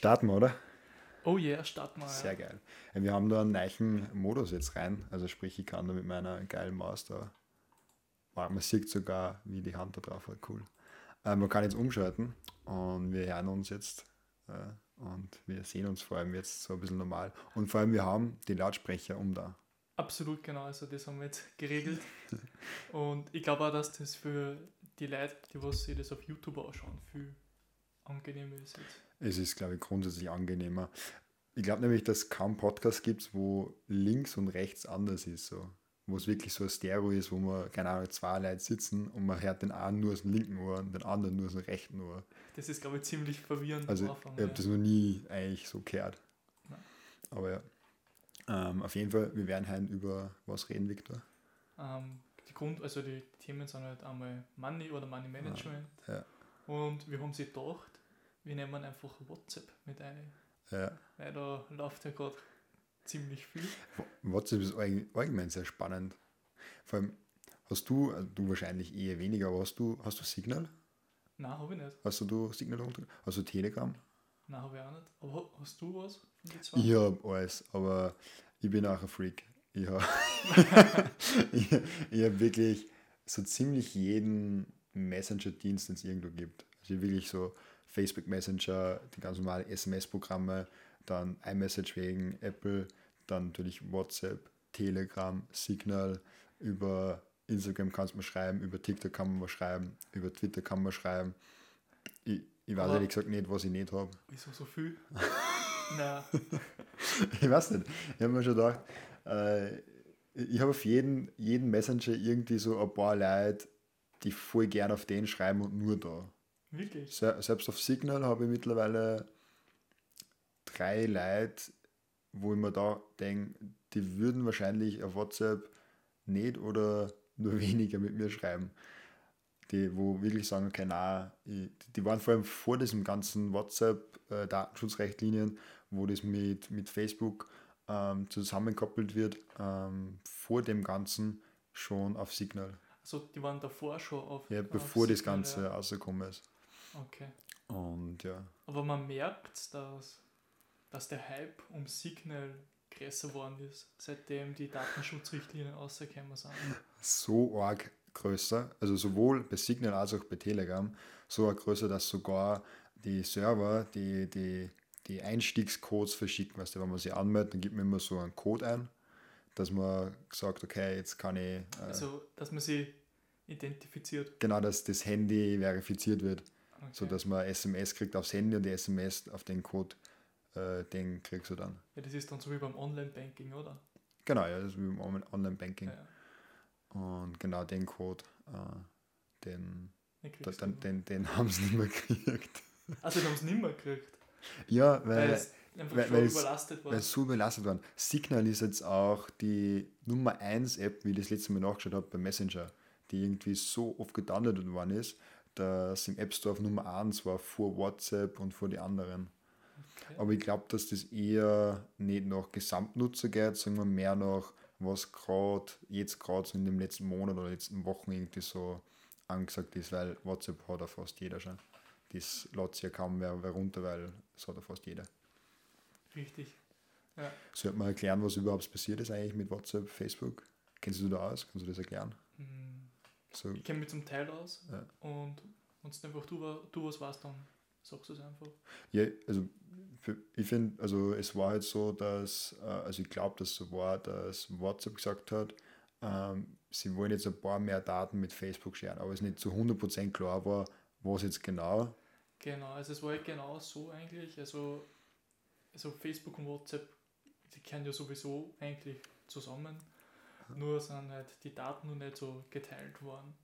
Starten wir, oder? Oh yeah, starten wir. Sehr geil. Wir haben da einen neuen Modus jetzt rein. Also sprich, ich kann da mit meiner geilen Maus da. Man sieht sogar, wie die Hand da drauf hat. Cool. Äh, man kann jetzt umschalten und wir hören uns jetzt äh, und wir sehen uns vor allem jetzt so ein bisschen normal. Und vor allem, wir haben die Lautsprecher um da. Absolut genau, also das haben wir jetzt geregelt. und ich glaube auch, dass das für die Leute, die was sich das auf YouTube anschauen, viel angenehmer ist jetzt. Es ist, glaube ich, grundsätzlich angenehmer. Ich glaube nämlich, dass es kaum Podcasts gibt, wo links und rechts anders ist. So. Wo es wirklich so ein Stereo ist, wo man, keine Ahnung, zwei Leute sitzen und man hört den einen nur aus dem linken Ohr und den anderen nur aus dem rechten Ohr. Das ist, glaube ich, ziemlich verwirrend. Also, Anfang, ich habe ja. das noch nie eigentlich so gehört. Nein. Aber ja. Ähm, auf jeden Fall, wir werden heute über was reden, Victor. Ähm, die Grund, also die Themen sind halt einmal Money oder Money Management. Ja. ja. Und wir haben sie gedacht, wir nehmen einfach WhatsApp mit ein. Ja. Weil da läuft ja gerade ziemlich viel. WhatsApp ist allgemein sehr spannend. Vor allem, hast du, äh, du wahrscheinlich eher weniger, aber hast du, hast du Signal? Nein, habe ich nicht. Hast du Signal runter? Hast du Telegram? Nein, habe ich auch nicht. Aber hast du was von Ich habe alles, aber ich bin auch ein Freak. Ich habe ich, ich hab wirklich so ziemlich jeden Messenger-Dienst, den es irgendwo gibt. Also wirklich so Facebook Messenger, die ganz normalen SMS-Programme, dann iMessage wegen Apple, dann natürlich WhatsApp, Telegram, Signal, über Instagram kannst du mal schreiben, über TikTok kann man mal schreiben, über Twitter kann man schreiben. Ich, ich weiß ehrlich gesagt nicht, was ich nicht habe. Wieso so viel? Nein. ich weiß nicht. Ich habe mir schon gedacht, äh, ich habe auf jeden, jeden Messenger irgendwie so ein paar Leute, die voll gern auf den schreiben und nur da. Wirklich? selbst auf Signal habe ich mittlerweile drei Leute, wo ich mir da denke, die würden wahrscheinlich auf WhatsApp nicht oder nur weniger mit mir schreiben. Die, wo wirklich sagen, okay, nein, ich, die waren vor allem vor diesem ganzen WhatsApp-Datenschutzrechtlinien, äh, wo das mit, mit Facebook ähm, zusammengekoppelt wird, ähm, vor dem Ganzen schon auf Signal. Also die waren davor schon auf Ja, bevor auf das Ganze ja. rausgekommen ist. Okay. Und ja. Aber man merkt, dass, dass der Hype um Signal größer geworden ist, seitdem die Datenschutzrichtlinien rausgekommen sind. So arg größer, also sowohl bei Signal als auch bei Telegram, so arg größer, dass sogar die Server, die, die, die Einstiegscodes verschicken, weißt du, wenn man sie anmeldet, dann gibt man immer so einen Code ein, dass man sagt, okay, jetzt kann ich. Äh, also, dass man sie identifiziert. Genau, dass das Handy verifiziert wird. Okay. So dass man SMS kriegt aufs Handy und die SMS auf den Code, äh, den kriegst du dann. Ja, das ist dann so wie beim Online-Banking, oder? Genau, ja, das ist wie beim Online-Banking. Ja, ja. Und genau den Code, äh, den, da, den, den, den haben sie nicht mehr gekriegt. Also, den haben sie nicht mehr gekriegt? Ja, weil, weil weil, weil überlastet. Weil so überlastet war. Signal ist jetzt auch die Nummer 1 App, wie ich das letzte Mal nachgeschaut habe, bei Messenger, die irgendwie so oft gedownloadet worden ist, dass im App Store auf Nummer 1 war vor WhatsApp und vor die anderen. Okay. Aber ich glaube, dass das eher nicht nach Gesamtnutzer geht, sondern mehr nach, was gerade jetzt gerade so in dem letzten Monat oder letzten Wochen irgendwie so angesagt ist, weil WhatsApp hat ja fast jeder schon. Das lädt sich ja kaum mehr runter, weil das hat ja fast jeder. Richtig. Ja. Sollte man erklären, was überhaupt passiert ist eigentlich mit WhatsApp, Facebook? Kennst du da aus? Kannst du das erklären? Mhm. So. Ich kenne mich zum Teil aus ja. und wenn du einfach du, du was weißt, dann sagst du es einfach. Ja, also ich finde, also es war halt so, dass, äh, also ich glaube, dass so war, dass WhatsApp gesagt hat, ähm, sie wollen jetzt ein paar mehr Daten mit Facebook scheren, aber es nicht zu 100% klar war, was jetzt genau. Genau, also es war halt genau so eigentlich, also, also Facebook und WhatsApp, die kennen ja sowieso eigentlich zusammen nur sind halt die Daten noch nicht so geteilt worden.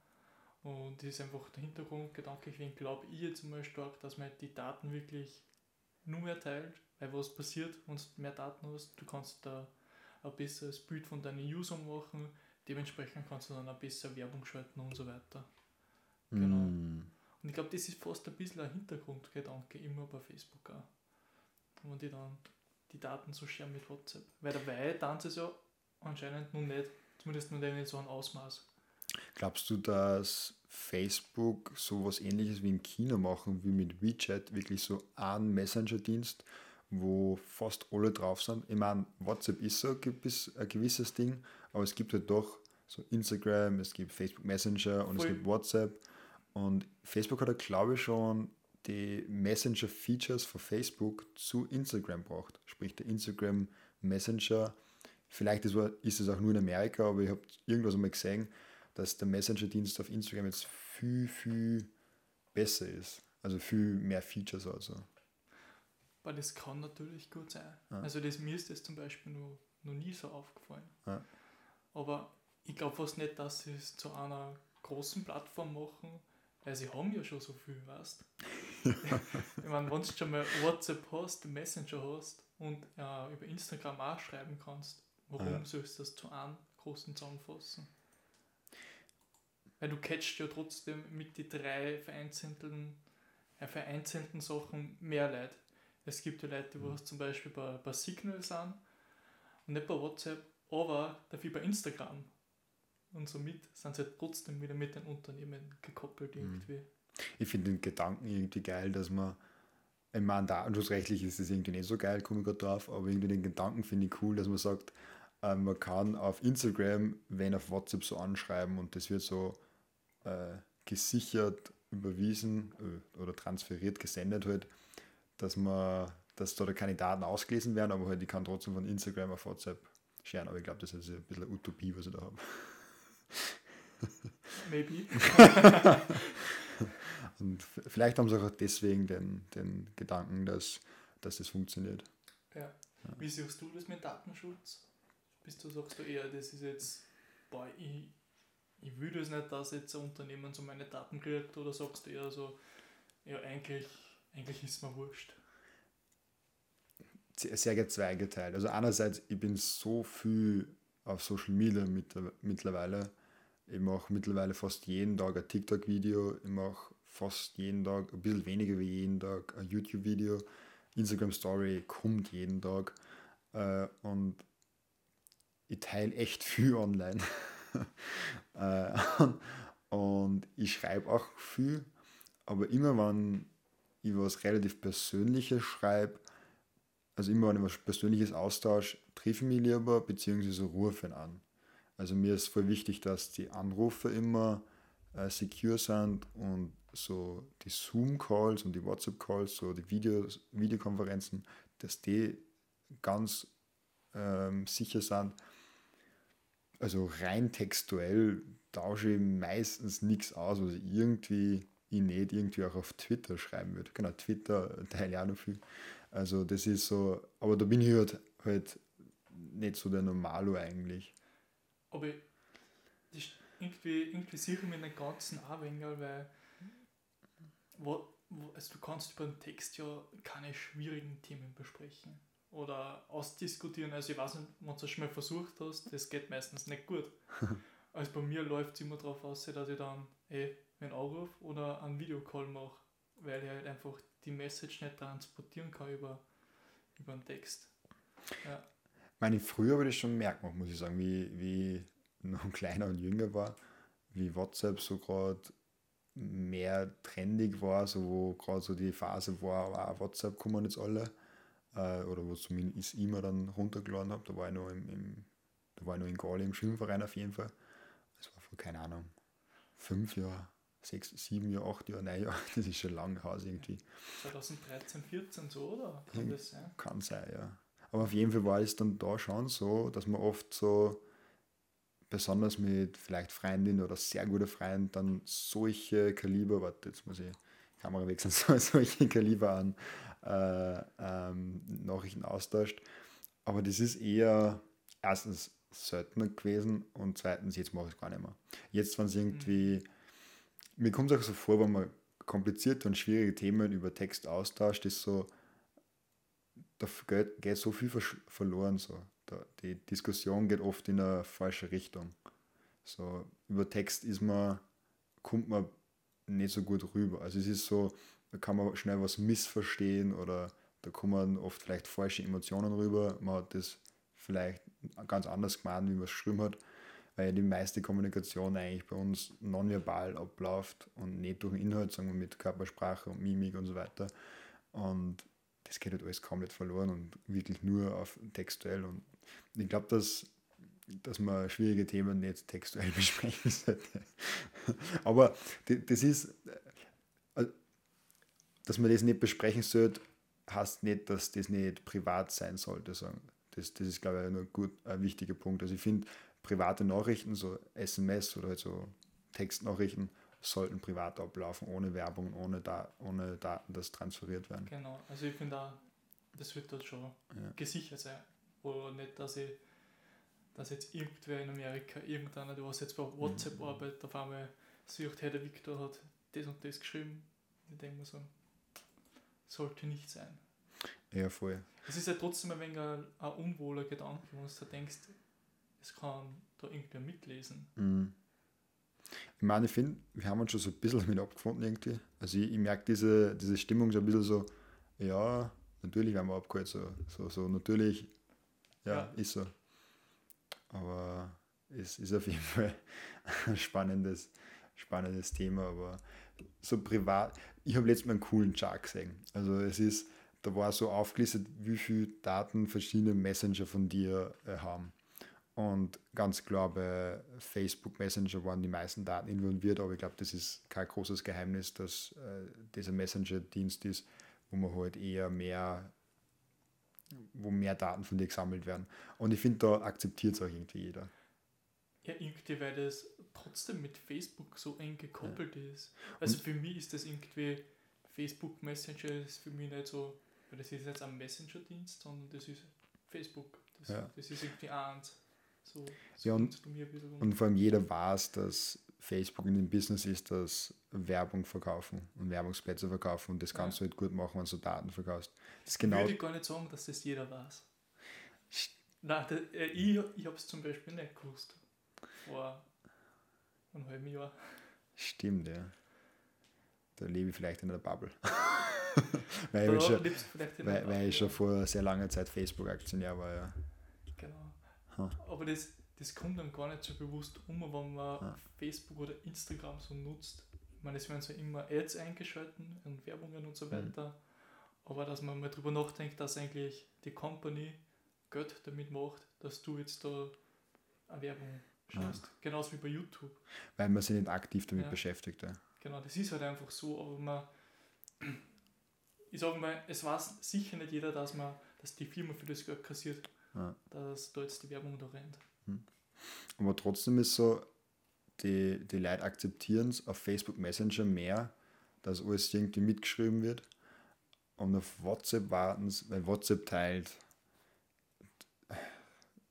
Und das ist einfach der Hintergrundgedanke, ich glaube ich jetzt mal stark, dass man die Daten wirklich nur mehr teilt, weil was passiert, wenn du mehr Daten hast, du kannst da ein besseres Bild von deinen Usern machen, dementsprechend kannst du dann auch besser Werbung schalten und so weiter. Genau. Mm. Und ich glaube, das ist fast ein bisschen ein Hintergrundgedanke immer bei Facebook auch. Wenn die dann die Daten so scheren mit WhatsApp. Weil dabei tanzen sie ja anscheinend noch nicht, zumindest nicht in so einem Ausmaß. Glaubst du, dass Facebook sowas ähnliches wie in China machen, wie mit WeChat, wirklich so ein Messenger-Dienst, wo fast alle drauf sind? Ich meine, WhatsApp ist so ein gewisses Ding, aber es gibt halt doch so Instagram, es gibt Facebook Messenger und Voll. es gibt WhatsApp. Und Facebook hat ja, glaube ich, schon die Messenger-Features von Facebook zu Instagram braucht. Sprich, der Instagram Messenger, vielleicht ist, es auch nur in Amerika, aber ich habe irgendwas einmal gesehen, dass der Messenger-Dienst auf Instagram jetzt viel, viel besser ist. Also viel mehr Features also. Aber das kann natürlich gut sein. Ja. Also das, mir ist das zum Beispiel noch, noch nie so aufgefallen. Ja. Aber ich glaube fast nicht, dass sie es zu einer großen Plattform machen, weil sie haben ja schon so viel, weißt Ich meine, wenn du schon mal WhatsApp hast, Messenger hast und äh, über Instagram auch schreiben kannst, warum ja. sollst du das zu einem großen zusammenfassen? Weil du catchst ja trotzdem mit den drei vereinzelten, äh, vereinzelten Sachen mehr Leute. Es gibt ja Leute, die mhm. zum Beispiel bei, bei Signal sind und nicht bei WhatsApp, aber dafür bei Instagram. Und somit sind sie halt trotzdem wieder mit den Unternehmen gekoppelt mhm. irgendwie. Ich finde den Gedanken irgendwie geil, dass man, ich meine, datenschutzrechtlich ist es irgendwie nicht so geil, komme ich gerade drauf, aber irgendwie den Gedanken finde ich cool, dass man sagt, äh, man kann auf Instagram, wenn auf WhatsApp so anschreiben und das wird so äh, gesichert, überwiesen äh, oder transferiert, gesendet halt, dass man, dass da keine Daten ausgelesen werden, aber halt ich kann trotzdem von Instagram auf WhatsApp scheren, aber ich glaube, das ist ein bisschen eine Utopie, was ich da habe. Maybe. Und vielleicht haben sie auch deswegen den, den Gedanken, dass, dass das funktioniert. Ja. Wie siehst du das mit Datenschutz? Bist du, sagst du eher, das ist jetzt, boah, ich, ich will das nicht, dass jetzt ein Unternehmen so meine Daten kriegt, oder sagst du eher so, ja, eigentlich, eigentlich ist mir wurscht? Sehr zweigeteilt. Also einerseits, ich bin so viel auf Social Media mit, mittlerweile. Ich mache mittlerweile fast jeden Tag ein TikTok-Video. Ich mache fast jeden Tag, ein bisschen weniger wie jeden Tag, ein YouTube-Video. Instagram Story kommt jeden Tag. Äh, und ich teile echt viel online. Äh, und ich schreibe auch viel, aber immer wenn ich was relativ Persönliches schreibe, also immer wenn ich was Persönliches austausche, treffe ich mich lieber, beziehungsweise rufe ihn an. Also mir ist voll wichtig, dass die Anrufe immer äh, secure sind und so die Zoom-Calls und die WhatsApp-Calls, so die Videos, Videokonferenzen, dass die ganz ähm, sicher sind. Also rein textuell tausche ich meistens nichts aus, was ich irgendwie ich nicht irgendwie auch auf Twitter schreiben würde. Genau, Twitter teile ich auch noch viel. Also das ist so, aber da bin ich halt, halt nicht so der Normalo eigentlich. Aber das irgendwie, irgendwie sicher mit den ganzen Anwänger, weil wo, wo, also du kannst über den Text ja keine schwierigen Themen besprechen oder ausdiskutieren. Also ich weiß nicht, wenn du das schon mal versucht hast, das geht meistens nicht gut. Also bei mir läuft es immer darauf aus, dass ich dann eh einen Anruf oder einen Videocall mache, weil ich halt einfach die Message nicht transportieren kann über, über einen Text. Ja. Ich meine, früher habe ich das schon merken, muss ich sagen, wie, wie noch kleiner und jünger war, wie WhatsApp so gerade mehr trendig war, so wo gerade so die Phase war, auch WhatsApp kommen jetzt alle, äh, oder wo zumindest ich immer dann runtergeladen habe, da war ich noch im, im da war ich noch in Gali im Schwimmverein auf jeden Fall. Das war vor, keine Ahnung, fünf Jahre, sechs, sieben Jahre, acht Jahre, nein, Jahre, das ist schon lange Haus irgendwie. 2013, 14 so, oder? Kann das sein? Kann sein, ja. Aber auf jeden Fall war es dann da schon so, dass man oft so, besonders mit vielleicht Freundin oder sehr guter Freund, dann solche Kaliber, warte, jetzt muss ich Kamera wechseln, solche Kaliber an äh, ähm, Nachrichten austauscht. Aber das ist eher erstens seltener gewesen und zweitens, jetzt mache ich es gar nicht mehr. Jetzt, wenn es irgendwie, mhm. mir kommt es auch so vor, wenn man komplizierte und schwierige Themen über Text austauscht, ist so, da geht, geht so viel verloren. So. Da, die Diskussion geht oft in eine falsche Richtung. So, über Text ist man, kommt man nicht so gut rüber. Also es ist so, da kann man schnell was missverstehen oder da kommen oft vielleicht falsche Emotionen rüber. Man hat das vielleicht ganz anders gemeint, wie man es geschrieben hat. weil die meiste Kommunikation eigentlich bei uns nonverbal abläuft und nicht durch Inhalt, sagen wir mit Körpersprache und Mimik und so weiter. Und das geht halt alles komplett verloren und wirklich nur auf textuell. Und ich glaube, dass, dass man schwierige Themen nicht textuell besprechen sollte. Aber das ist, dass man das nicht besprechen sollte, heißt nicht, dass das nicht privat sein sollte. Das, das ist, glaube ich, ein, gut, ein wichtiger Punkt. Also ich finde, private Nachrichten, so SMS oder halt so Textnachrichten, sollten privat ablaufen, ohne Werbung, ohne, da ohne Daten, das transferiert werden. Genau, also ich finde auch, das wird dort schon ja. gesichert sein. Oder nicht, dass ich dass jetzt irgendwer in Amerika, irgendeiner, der was jetzt bei WhatsApp mhm. arbeitet, auf einmal sieht, hey, der Victor hat das und das geschrieben. Ich denke mir so, sollte nicht sein. Ja, voll. Es ist ja trotzdem ein wenig ein, ein unwohler Gedanke, wenn du denkst, es kann da irgendwer mitlesen. Mhm. Ich meine, ich finde, wir haben uns schon so ein bisschen damit abgefunden irgendwie. Also ich, ich merke diese, diese Stimmung so ein bisschen so, ja, natürlich werden wir abgeholt, so, so, so natürlich, ja, ja. ist so. Aber es ist auf jeden Fall ein spannendes, spannendes Thema, aber so privat, ich habe letztes Mal einen coolen Chart gesehen. Also es ist, da war so aufgelistet, wie viele Daten verschiedene Messenger von dir äh, haben. Und ganz klar, bei Facebook Messenger waren die meisten Daten involviert, aber ich glaube, das ist kein großes Geheimnis, dass äh, dieser Messenger-Dienst ist, wo man halt eher mehr, wo mehr Daten von dir gesammelt werden. Und ich finde, da akzeptiert es auch irgendwie jeder. Ja, irgendwie, weil das trotzdem mit Facebook so eng gekoppelt ja. ist. Also Und für mich ist das irgendwie, Facebook Messenger ist für mich nicht so, weil das ist jetzt ein Messenger-Dienst, sondern das ist Facebook. Das, ja. das ist irgendwie eins. So, so ja, und, und vor allem jeder weiß, dass Facebook in dem Business ist, dass Werbung verkaufen und Werbungsplätze verkaufen und das kannst ja. du halt gut machen, wenn du Daten verkaufst. Das genau Würde ich gar nicht sagen, dass das jeder weiß. Nein, der, äh, ich, ich habe es zum Beispiel nicht gewusst. Vor einem halben Jahr. Stimmt, ja. Da lebe ich vielleicht in einer Bubble. weil, ich schon, weil, weil ich schon vor sehr langer Zeit Facebook-Aktionär war, ja. Aber das, das kommt dann gar nicht so bewusst um, wenn man ja. Facebook oder Instagram so nutzt. Ich meine, es werden so immer Ads eingeschalten und Werbungen und so mhm. weiter. Mhm. Aber dass man mal drüber nachdenkt, dass eigentlich die Company Geld damit macht, dass du jetzt da eine Werbung schaust. Ja. Genauso wie bei YouTube. Weil man sich nicht aktiv damit ja. beschäftigt. Ja. Genau, das ist halt einfach so, aber man, ich sage mal, es weiß sicher nicht jeder, dass man, dass die Firma für das Geld kassiert ja. dass da jetzt die Werbung da rennt. Hm. Aber trotzdem ist so, die, die Leute akzeptieren es auf Facebook Messenger mehr, dass alles irgendwie mitgeschrieben wird. Und auf WhatsApp warten sie, weil WhatsApp teilt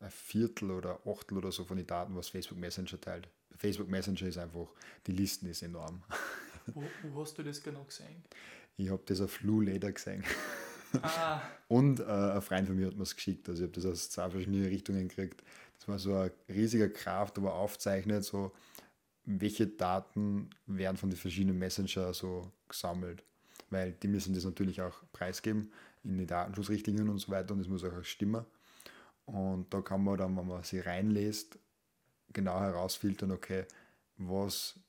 ein Viertel oder Achtel oder so von den Daten, was Facebook Messenger teilt. Facebook Messenger ist einfach, die Listen ist enorm. Wo, wo hast du das genau gesehen? Ich habe das auf Lou Leder gesehen. Ah. Und äh, ein Freund von mir hat mir es geschickt. Also ich habe das aus zwei verschiedenen Richtungen gekriegt. Das war so ein riesiger Kraft, wo er aufzeichnet, so welche Daten werden von den verschiedenen Messenger so gesammelt. Weil die müssen das natürlich auch preisgeben in die Datenschutzrichtlinien und so weiter und das muss auch stimmen. Und da kann man dann, wenn man sie reinlässt, genau herausfiltern, okay, was,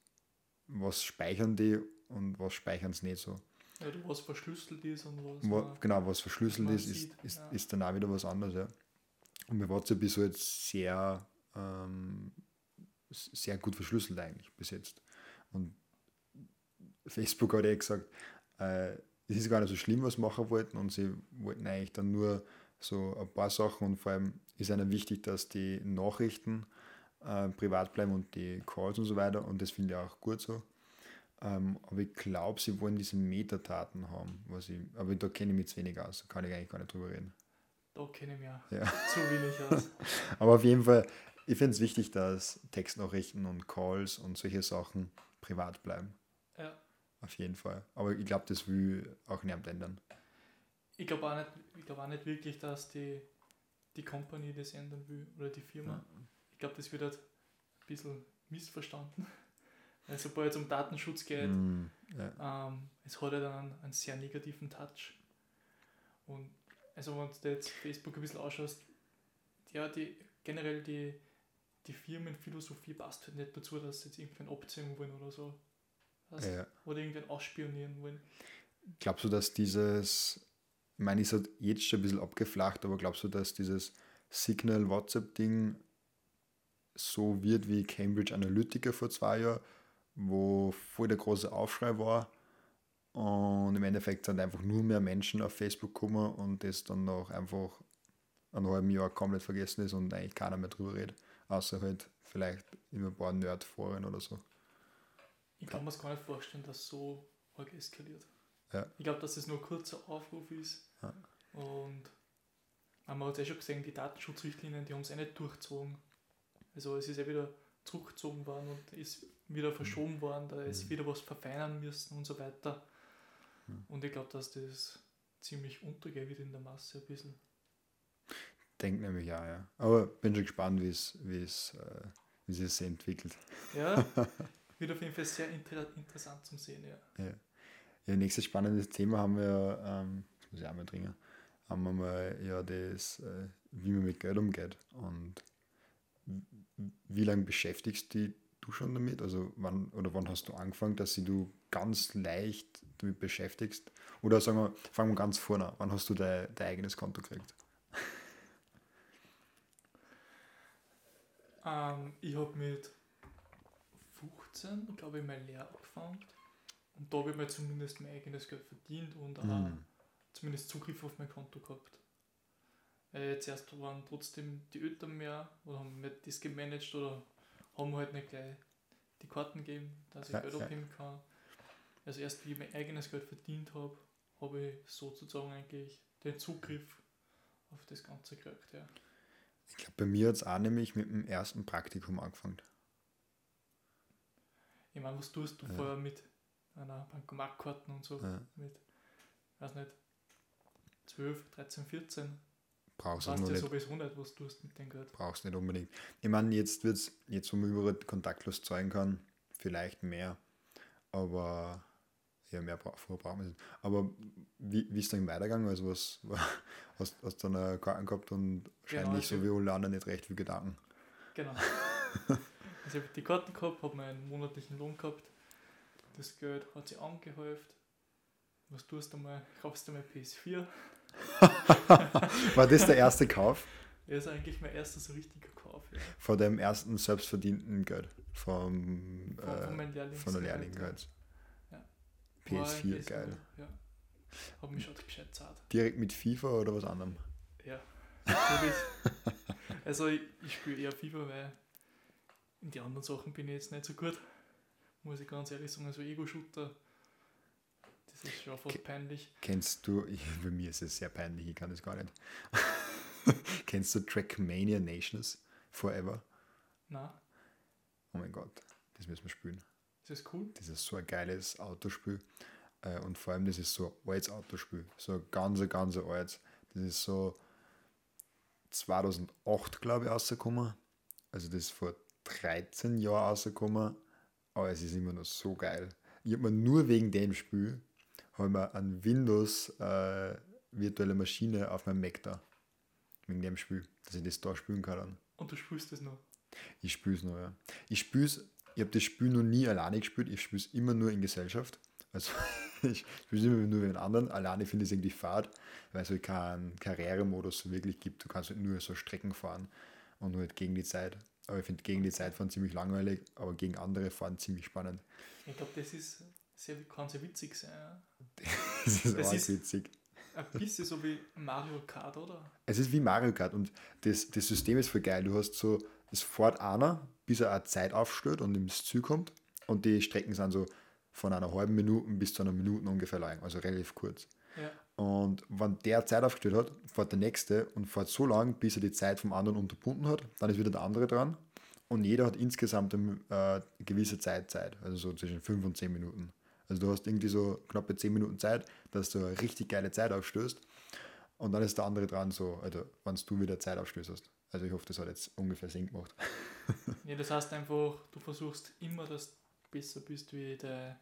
was speichern die und was speichern sie nicht so. Ja, was verschlüsselt ist und was. Wo, genau, was verschlüsselt ist, ist, ist, ja. ist dann auch wieder was anderes. Ja. Und bei WhatsApp ist jetzt sehr, ähm, sehr gut verschlüsselt eigentlich bis jetzt. Und Facebook hat eh gesagt, äh, es ist gar nicht so schlimm, was sie machen wollten und sie wollten eigentlich dann nur so ein paar Sachen und vor allem ist ihnen wichtig, dass die Nachrichten äh, privat bleiben und die Calls und so weiter und das finde ich auch gut so. Ähm, aber ich glaube, sie wollen diese Metadaten haben. Was ich, aber da kenne ich mich zu wenig aus, da kann ich eigentlich gar nicht drüber reden. Da kenne ich mich ja. zu wenig aus. aber auf jeden Fall, ich finde es wichtig, dass Textnachrichten und Calls und solche Sachen privat bleiben. Ja. Auf jeden Fall. Aber ich glaube, das will auch niemand ändern. Ich glaube auch, nicht, glaub auch nicht wirklich, dass die, die Company das ändern will oder die Firma. Ja. Ich glaube, das wird halt ein bisschen missverstanden. Weil sobald es um Datenschutz geht, mm, ja. ähm, es hat ja dann einen, einen, sehr negativen Touch. Und also wenn du jetzt Facebook ein bisschen ausschaust, ja, die generell die, die Firmenphilosophie passt halt nicht dazu, dass sie jetzt irgendwen abziehen wollen oder so. Weißt? Ja. Oder irgendwen ausspionieren wollen. Glaubst du, dass dieses, ich meine, ist halt jetzt schon ein bisschen abgeflacht, aber glaubst du, dass dieses Signal-WhatsApp-Ding so wird wie Cambridge Analytica vor zwei Jahren, wo voll der große Aufschrei war und im Endeffekt sind einfach nur mehr Menschen auf Facebook gekommen und das dann noch einfach ein halben Jahr komplett vergessen ist und eigentlich keiner mehr drüber redet, außer halt vielleicht in ein paar Nerdforen oder so. Ich kann mir es gar nicht vorstellen, dass so arg eskaliert. Ja. Ich glaube, dass es nur ein kurzer Aufruf ist. Ja. Und man hat es eh schon gesehen, die Datenschutzrichtlinien, die haben es eh nicht durchgezogen. Also es ist eh wieder zurückgezogen worden und ist wieder verschoben worden, da ist Mhm. wieder was verfeinern müssen und so weiter. Mhm. Und ich glaube, dass das ziemlich untergehen wird in der Masse ein bisschen. Denkt nämlich ja, ja. Aber bin schon gespannt, wie es, wie es, äh, wie sich entwickelt. Ja, wird auf jeden Fall sehr inter interessant zum Sehen, ja. Ja. ja, nächstes spannendes Thema haben wir, ähm, muss ich auch mal trinken, haben wir mal ja das, äh, wie man mit Geld umgeht. Und wie lange beschäftigst die du schon damit? Also wann oder wann hast du angefangen, dass sie du ganz leicht damit beschäftigst? Oder sagen wir, fangen wir ganz vorne an. Wann hast du dein, dein eigenes Konto gekriegt? Ähm, ich habe mit 15, glaube ich, meine Lehre angefangen. Und da habe ich mir zumindest mein eigenes Geld verdient und auch Hm. Zumindest Zugriff auf mein Konto gehabt. Äh, zuerst waren trotzdem die Eltern mehr oder haben mir das gemanagt oder haben halt nicht gleich die Karten gegeben, dass ich Ja, Geld ja. abheben kann. Also erst wie ich mein eigenes Geld verdient habe, habe ich sozusagen eigentlich den Zugriff auf das Ganze gekriegt. Ja. Ich glaube, bei mir hat es auch nämlich mit dem ersten Praktikum angefangen. Ich meine, was tust du Ja. vorher mit einer Bankomatkarten und so? Ja. Mit, weiß nicht, 12, 13, 14? Brauchst du noch ja nicht. sowieso nicht, was du tust mit dem Geld. brauchst nicht unbedingt. Ich meine, jetzt wird es, jetzt wo man überall kontaktlos zahlen kann, vielleicht mehr, aber ja, mehr bra vorher brauchen wir nicht. Aber wie, wie ist dann weitergegangen? Also was hast, hast du eine Karten gehabt und wahrscheinlich also- so wie alle anderen nicht recht viel Gedanken. Genau. also ich habe die Karten gehabt, habe meinen monatlichen Lohn gehabt. Das Geld hat sich angehäuft. Was tust du mal? Kaufst du mal PS4? War das der erste Kauf Das ist eigentlich mein erster so richtiger Kauf. Ja. von dem ersten selbstverdienten Geld? Vom, Von, äh, Lehrlings von der Lehrlinggeld. Ja. War PS4, eigentlich geil. So, ja. Hab mich schon gescheit zart. Direkt mit FIFA oder was anderem? Ja, also ich, ich spiele eher FIFA, weil in die anderen Sachen bin ich jetzt nicht so gut. Muss ich ganz ehrlich sagen, also Ego-Shooter, das ist schon Okay. peinlich. Kennst du, ich, bei mir ist es sehr peinlich, ich kann das gar nicht. Kennst du Trackmania Nations Forever? Na, Oh mein Gott, das müssen wir spielen. ist das cool? Das ist so ein geiles Autospiel. Äh, Und vor allem, das ist so ein altes Autospiel. So ein ganz, ganz altes. Das ist so 2008, glaube ich, rausgekommen. Also das ist vor 13 Jahren rausgekommen. Aber es ist immer noch so geil. Ich habe mir nur wegen dem Spiel habe ich mir ein Windows äh, virtuelle Maschine auf meinem Mac da. Wegen dem Spiel, dass ich das da spielen kann. Dann. Und du spielst das noch? Ich spiele es noch, ja. Ich spiele es, ich habe das Spiel noch nie alleine gespielt, ich spiele es immer nur in Gesellschaft. Also ich spiele es immer nur mit anderen. Alleine finde ich es irgendwie fad, weil es halt keinen Karrieremodus so wirklich gibt. Du kannst halt nur so Strecken fahren und nur halt gegen die Zeit. Aber ich finde gegen die Zeit fahren ziemlich langweilig, aber gegen andere fahren ziemlich spannend. Ich glaube, das ist sehr, kann sehr witzig sein. Ja? Das ist ist- witzig. Ein bisschen so wie Mario Kart, oder? Es ist wie Mario Kart und das, das System ist voll geil. Du hast so, es fährt einer, bis er eine Zeit aufstellt und ins Ziel kommt. Und die Strecken sind so von einer halben Minute bis zu einer Minute ungefähr lang, also relativ kurz. Ja. Und wenn der Zeit aufgestellt hat, fährt der nächste und fährt so lang, bis er die Zeit vom anderen unterbunden hat. Dann ist wieder der andere dran. Und jeder hat insgesamt eine äh, gewisse Zeit Zeit, also so zwischen 5 und 10 Minuten. Also du hast irgendwie so knappe 10 Minuten Zeit, dass du eine richtig geile Zeit aufstößt. Und dann ist der andere dran, so, also wenn du wieder Zeit aufstößt hast. Also ich hoffe, das hat jetzt ungefähr Sinn gemacht. ja, das heißt einfach, du versuchst immer, dass du besser bist wie der,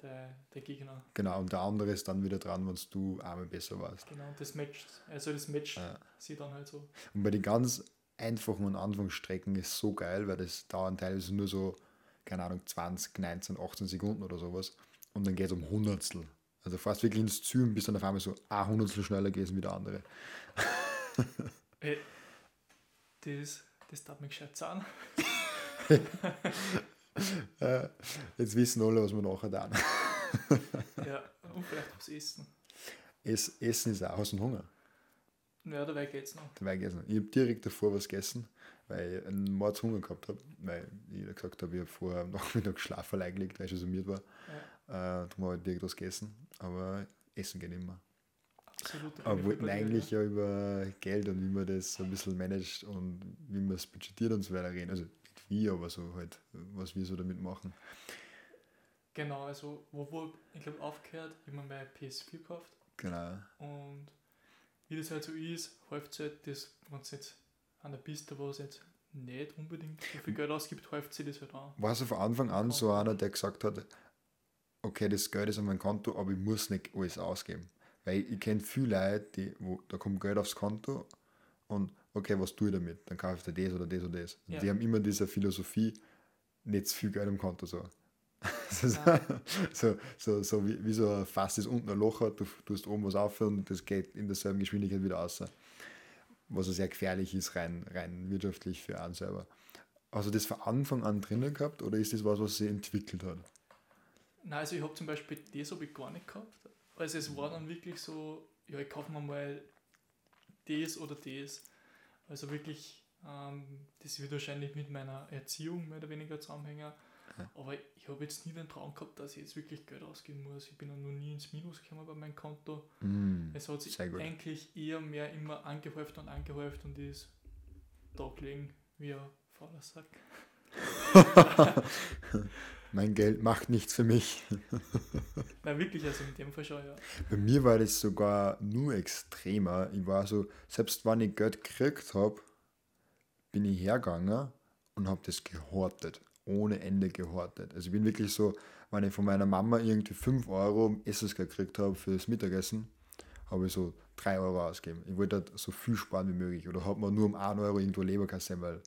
der, der Gegner. Genau, und der andere ist dann wieder dran, wenn du einmal besser warst. Genau, und das matcht, also das matcht Ja. sie dann halt so. Und bei den ganz einfachen und Anfangsstrecken ist so geil, weil das dauern teilweise nur so, keine Ahnung, 20, 19, 18 Sekunden oder sowas. Und dann geht es um Hundertstel. Also fast wirklich ins Ziel, bis dann auf einmal so ein Hundertstel schneller geht wie der andere. Ey, das, das darf mich gescheit sein. Äh, Jetzt wissen alle, was wir nachher tun. Ja, und vielleicht was essen. Es, Essen ist auch aus dem Hunger. Ja, dabei geht's noch. Dabei gegessen. Ich habe direkt davor was gegessen, weil ich einen Mordshunger gehabt habe, weil ich gesagt habe, ich habe vorher am Nachmittag Schlaf eingelegt, weil ich schon summiert war. Ja, Äh, darum habe ich direkt was gegessen, aber Essen geht immer. absolut. Aber wir wollten eigentlich ja über Geld und wie man das so ein bisschen managt und wie man es budgetiert und so weiter reden. Also nicht wie, aber so halt, was wir so damit machen. Genau, also wo, wo ich glaube aufgehört, mir meine PS4 gekauft Genau. und wie das halt so ist, häuft halt das, wenn du jetzt an der Piste, wo es jetzt nicht unbedingt so viel Geld ausgibt, häuft sich das halt an. War so von Anfang an so einer, der gesagt hat, okay, das Geld ist auf meinem Konto, aber ich muss nicht alles ausgeben. Weil ich kenne viele Leute, die, wo, da kommt Geld aufs Konto und okay, was tue ich damit? Dann kaufe ich dir das oder das oder das. Und Ja. Die haben immer diese Philosophie, nicht zu viel Geld im Konto so. so, Ah. so, so, so wie, wie so ein Fass, das unten ein Loch hat, du tust oben was auf und das geht in derselben Geschwindigkeit wieder raus. Was ja sehr gefährlich ist, rein, rein wirtschaftlich für einen selber. Also das von Anfang an drinnen gehabt oder ist das was, was sich entwickelt hat? Nein, also ich habe zum Beispiel das habe ich gar nicht gehabt. Also es war dann wirklich so, ja, ich kaufe mir mal das oder das. Also wirklich, ähm, das wird wahrscheinlich mit meiner Erziehung mehr oder weniger zusammenhängen. Aber ich habe jetzt nie den Traum gehabt, dass ich jetzt wirklich Geld ausgeben muss. Ich bin dann noch nie ins Minus gekommen bei meinem Konto. Mm, Es hat sich eigentlich eher mehr immer angehäuft und angehäuft und ist da gelegen wie ein fauler Sack. Mein Geld macht nichts für mich. Nein, wirklich, also in dem Fall schon, ja. Bei mir war das sogar nur extremer. Ich war so, selbst wenn ich Geld gekriegt habe, bin ich hergegangen und habe das gehortet. Ohne Ende gehortet. Also ich bin wirklich so, wenn ich von meiner Mama irgendwie 5 Euro Essensgeld gekriegt habe fürs Mittagessen, habe ich so 3 Euro ausgegeben. Ich wollte halt so viel sparen wie möglich. Oder habe mir nur um 1 Euro irgendwo Leberkasse, weil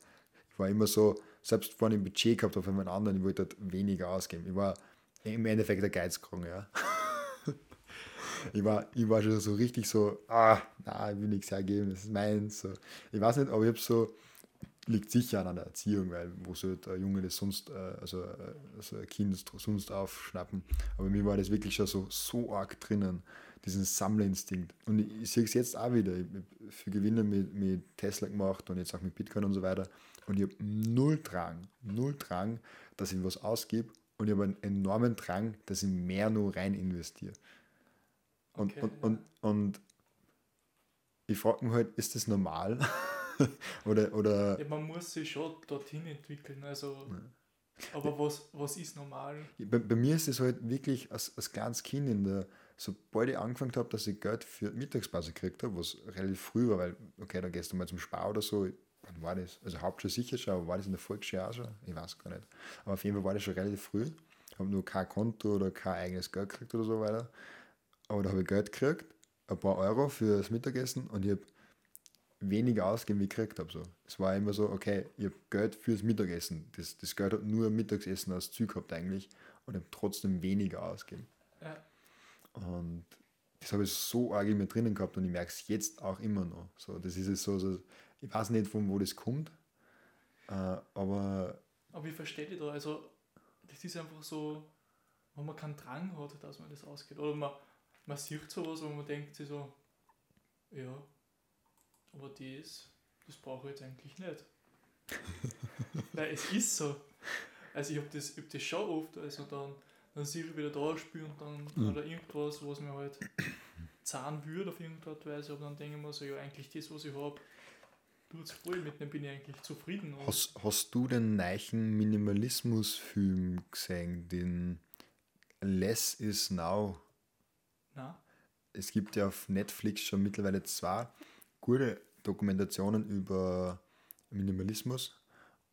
ich war immer so, selbst wenn ich ein Budget gehabt habe für meinen anderen, ich wollte halt weniger ausgeben. Ich war im Endeffekt der Geizkrank, ja. Ich war, ich war schon so richtig so, ah, na, ich will nichts hergeben, das ist meins. So. Ich weiß nicht, aber ich habe so, liegt sicher an einer Erziehung, weil wo sollte ein Junge das sonst, äh, also, äh, also ein Kind sonst aufschnappen. Aber mir war das wirklich schon so, so arg drinnen, diesen Sammlerinstinkt. Und ich, ich sehe es jetzt auch wieder. Ich habe für Gewinne mit, mit Tesla gemacht und jetzt auch mit Bitcoin und so weiter. Und ich habe null Drang, null Drang, dass ich was ausgebe. Und ich habe einen enormen Drang, dass ich mehr nur rein investiere. Und, Okay, und, ja. und, und ich frage mich halt, ist das normal? oder, oder Ja, man muss sich schon dorthin entwickeln. Also, aber was, was ist normal? bei, bei mir ist es halt wirklich als, als kleines Kind in der, sobald ich angefangen habe, dass ich Geld für Mittagspause gekriegt habe, was relativ früh war, weil, okay, dann gehst du mal zum Spar oder so, wann war das? Also Hauptschule sicher schon, aber war das in der Volksschule auch schon? Ich weiß gar nicht. Aber auf jeden Fall war das schon relativ früh. Habe nur kein Konto oder kein eigenes Geld gekriegt oder so weiter. Aber da habe ich Geld gekriegt, ein paar Euro für das Mittagessen und ich habe weniger ausgegeben, wie ich gekriegt habe. So. Es war immer so, okay, ich habe Geld fürs Mittagessen. Das, das Geld hat nur Mittagessen als Ziel gehabt eigentlich und habe trotzdem weniger ausgegeben. Ja, Und das habe ich so arg in mir drinnen gehabt und ich merke es jetzt auch immer noch. So, das ist es so, so, ich weiß nicht, von wo das kommt, äh, aber aber ich verstehe dich da. Also, das ist einfach so, wenn man keinen Drang hat, dass man das ausgeht. Oder man, man sieht sowas, wo man denkt sich so, ja, aber das, das brauche ich jetzt eigentlich nicht. Weil es ist so. Also ich habe das, ich hab das schon oft, also dann, dann sehe ich wieder da spielen und dann Mhm. oder irgendwas, was mir halt zahlen würde auf irgendeine Art Weise, aber dann denke ich mir so, ja eigentlich das, was ich habe, tut es voll mit dem bin ich eigentlich zufrieden. Hast, hast du den neuen Minimalismus-Film gesehen, den Less is Now? na, es gibt ja auf Netflix schon mittlerweile zwei gute Dokumentationen über Minimalismus.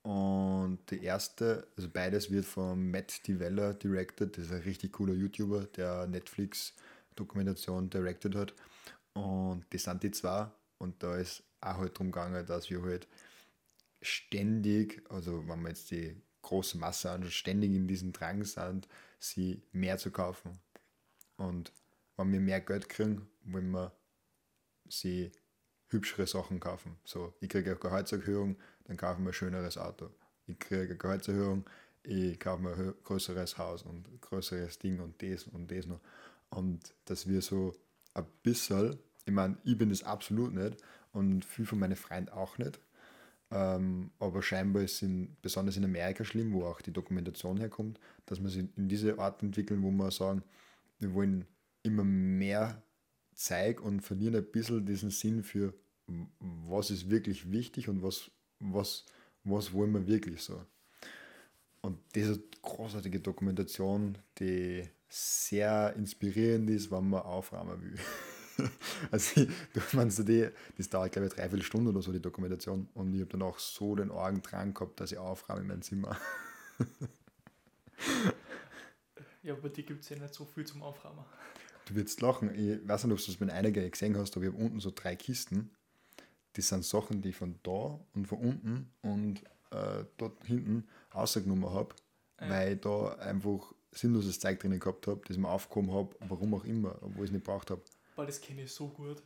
Und die erste, also beides wird von Matt Divella directed. Das ist ein richtig cooler YouTuber, der Netflix-Dokumentation directed hat. Und das sind die zwei. Und da ist auch halt darum gegangen, dass wir halt ständig, also wenn man jetzt die große Masse anschaut, ständig in diesem Drang sind, sie mehr zu kaufen. Und wenn wir mehr Geld kriegen, wollen wir sie hübschere Sachen kaufen. So, ich kriege eine Gehaltserhöhung, dann kaufen wir ein schöneres Auto. Ich kriege eine Gehaltserhöhung, ich kaufe mir ein größeres Haus und ein größeres Ding und das und das noch. Und dass wir so ein bisschen, ich meine, ich bin das absolut nicht und viel von meinen Freunden auch nicht. Ähm, aber scheinbar ist es besonders in Amerika schlimm, wo auch die Dokumentation herkommt, dass man sich in diese Art entwickeln, wo man sagen, wir wollen immer mehr Zeug und verlieren ein bisschen diesen Sinn für, was ist wirklich wichtig und was, was, was wollen wir wirklich so. Und diese großartige Dokumentation, die sehr inspirierend ist, wenn man aufräumen will. also, du meinst die, das dauert glaube ich dreiviertel Stunde oder so, die Dokumentation. Und ich habe dann auch so den Augen dran gehabt, dass ich aufräume in mein Zimmer. ja, aber die gibt es ja nicht so viel zum Aufräumen. Du wirst lachen. Ich weiß nicht, ob du es mit einiger gesehen hast, aber ich habe unten so drei Kisten. Das sind Sachen, die ich von da und von unten und äh, dort hinten rausgenommen habe, ja. weil ich da einfach sinnloses Zeug drin gehabt habe, das ich mir aufgehoben habe, warum auch immer, obwohl ich es nicht braucht habe. Boah, das kenne ich so gut.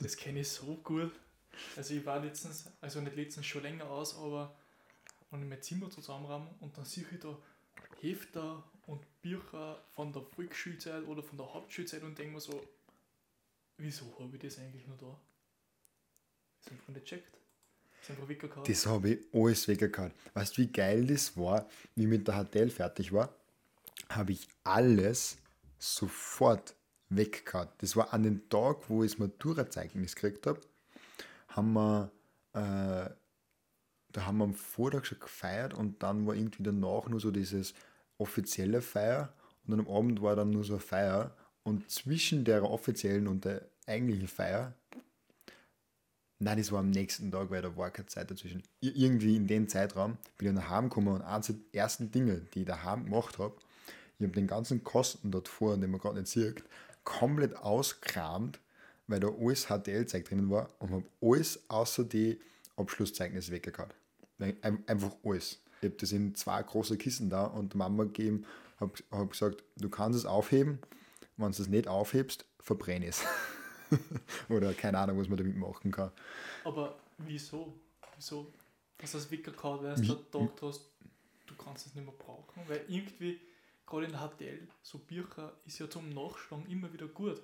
Das kenne ich so gut. Also ich war letztens, also nicht letztens schon länger aus, aber wenn ich mein Zimmer zusammenramme und dann sehe ich da Hefter und Bücher von der Volksschulzeit oder von der Hauptschulzeit und denke mir so, wieso habe ich das eigentlich noch da? Das ist einfach nicht checkt. Das einfach weggehauen. Das habe ich alles weggehauen. Weißt du, wie geil das war, wie ich mit der HTL fertig war? Habe ich alles sofort weggehauen. Das war an dem Tag, wo ich das Matura-Zeugnis gekriegt habe, haben wir, äh, da haben wir am Vortag schon gefeiert und dann war irgendwie danach nur so dieses offizielle Feier und am Abend war dann nur so eine Feier und zwischen der offiziellen und der eigentlichen Feier, nein, das war am nächsten Tag, weil da war keine Zeit dazwischen. Irgendwie in dem Zeitraum bin ich nach Hause gekommen und eines der ersten Dinge, die ich daheim gemacht habe, ich habe den ganzen Kosten dort vor, den man gerade nicht sieht, komplett auskramt, weil da alles HTL-Zeug drinnen war und habe alles außer die Abschlusszeugnisse weggehauen. Einfach alles. Ich habe das in zwei große Kisten da und Mama gegeben, habe hab gesagt, du kannst es aufheben, wenn du es nicht aufhebst, verbrenne es. Oder keine Ahnung, was man damit machen kann. Aber wieso? Wieso? Dass du es weggehauen weil du gedacht hast, du kannst es nicht mehr brauchen? Weil irgendwie, gerade in der HTL, so Bücher ist ja zum Nachschlagen immer wieder gut.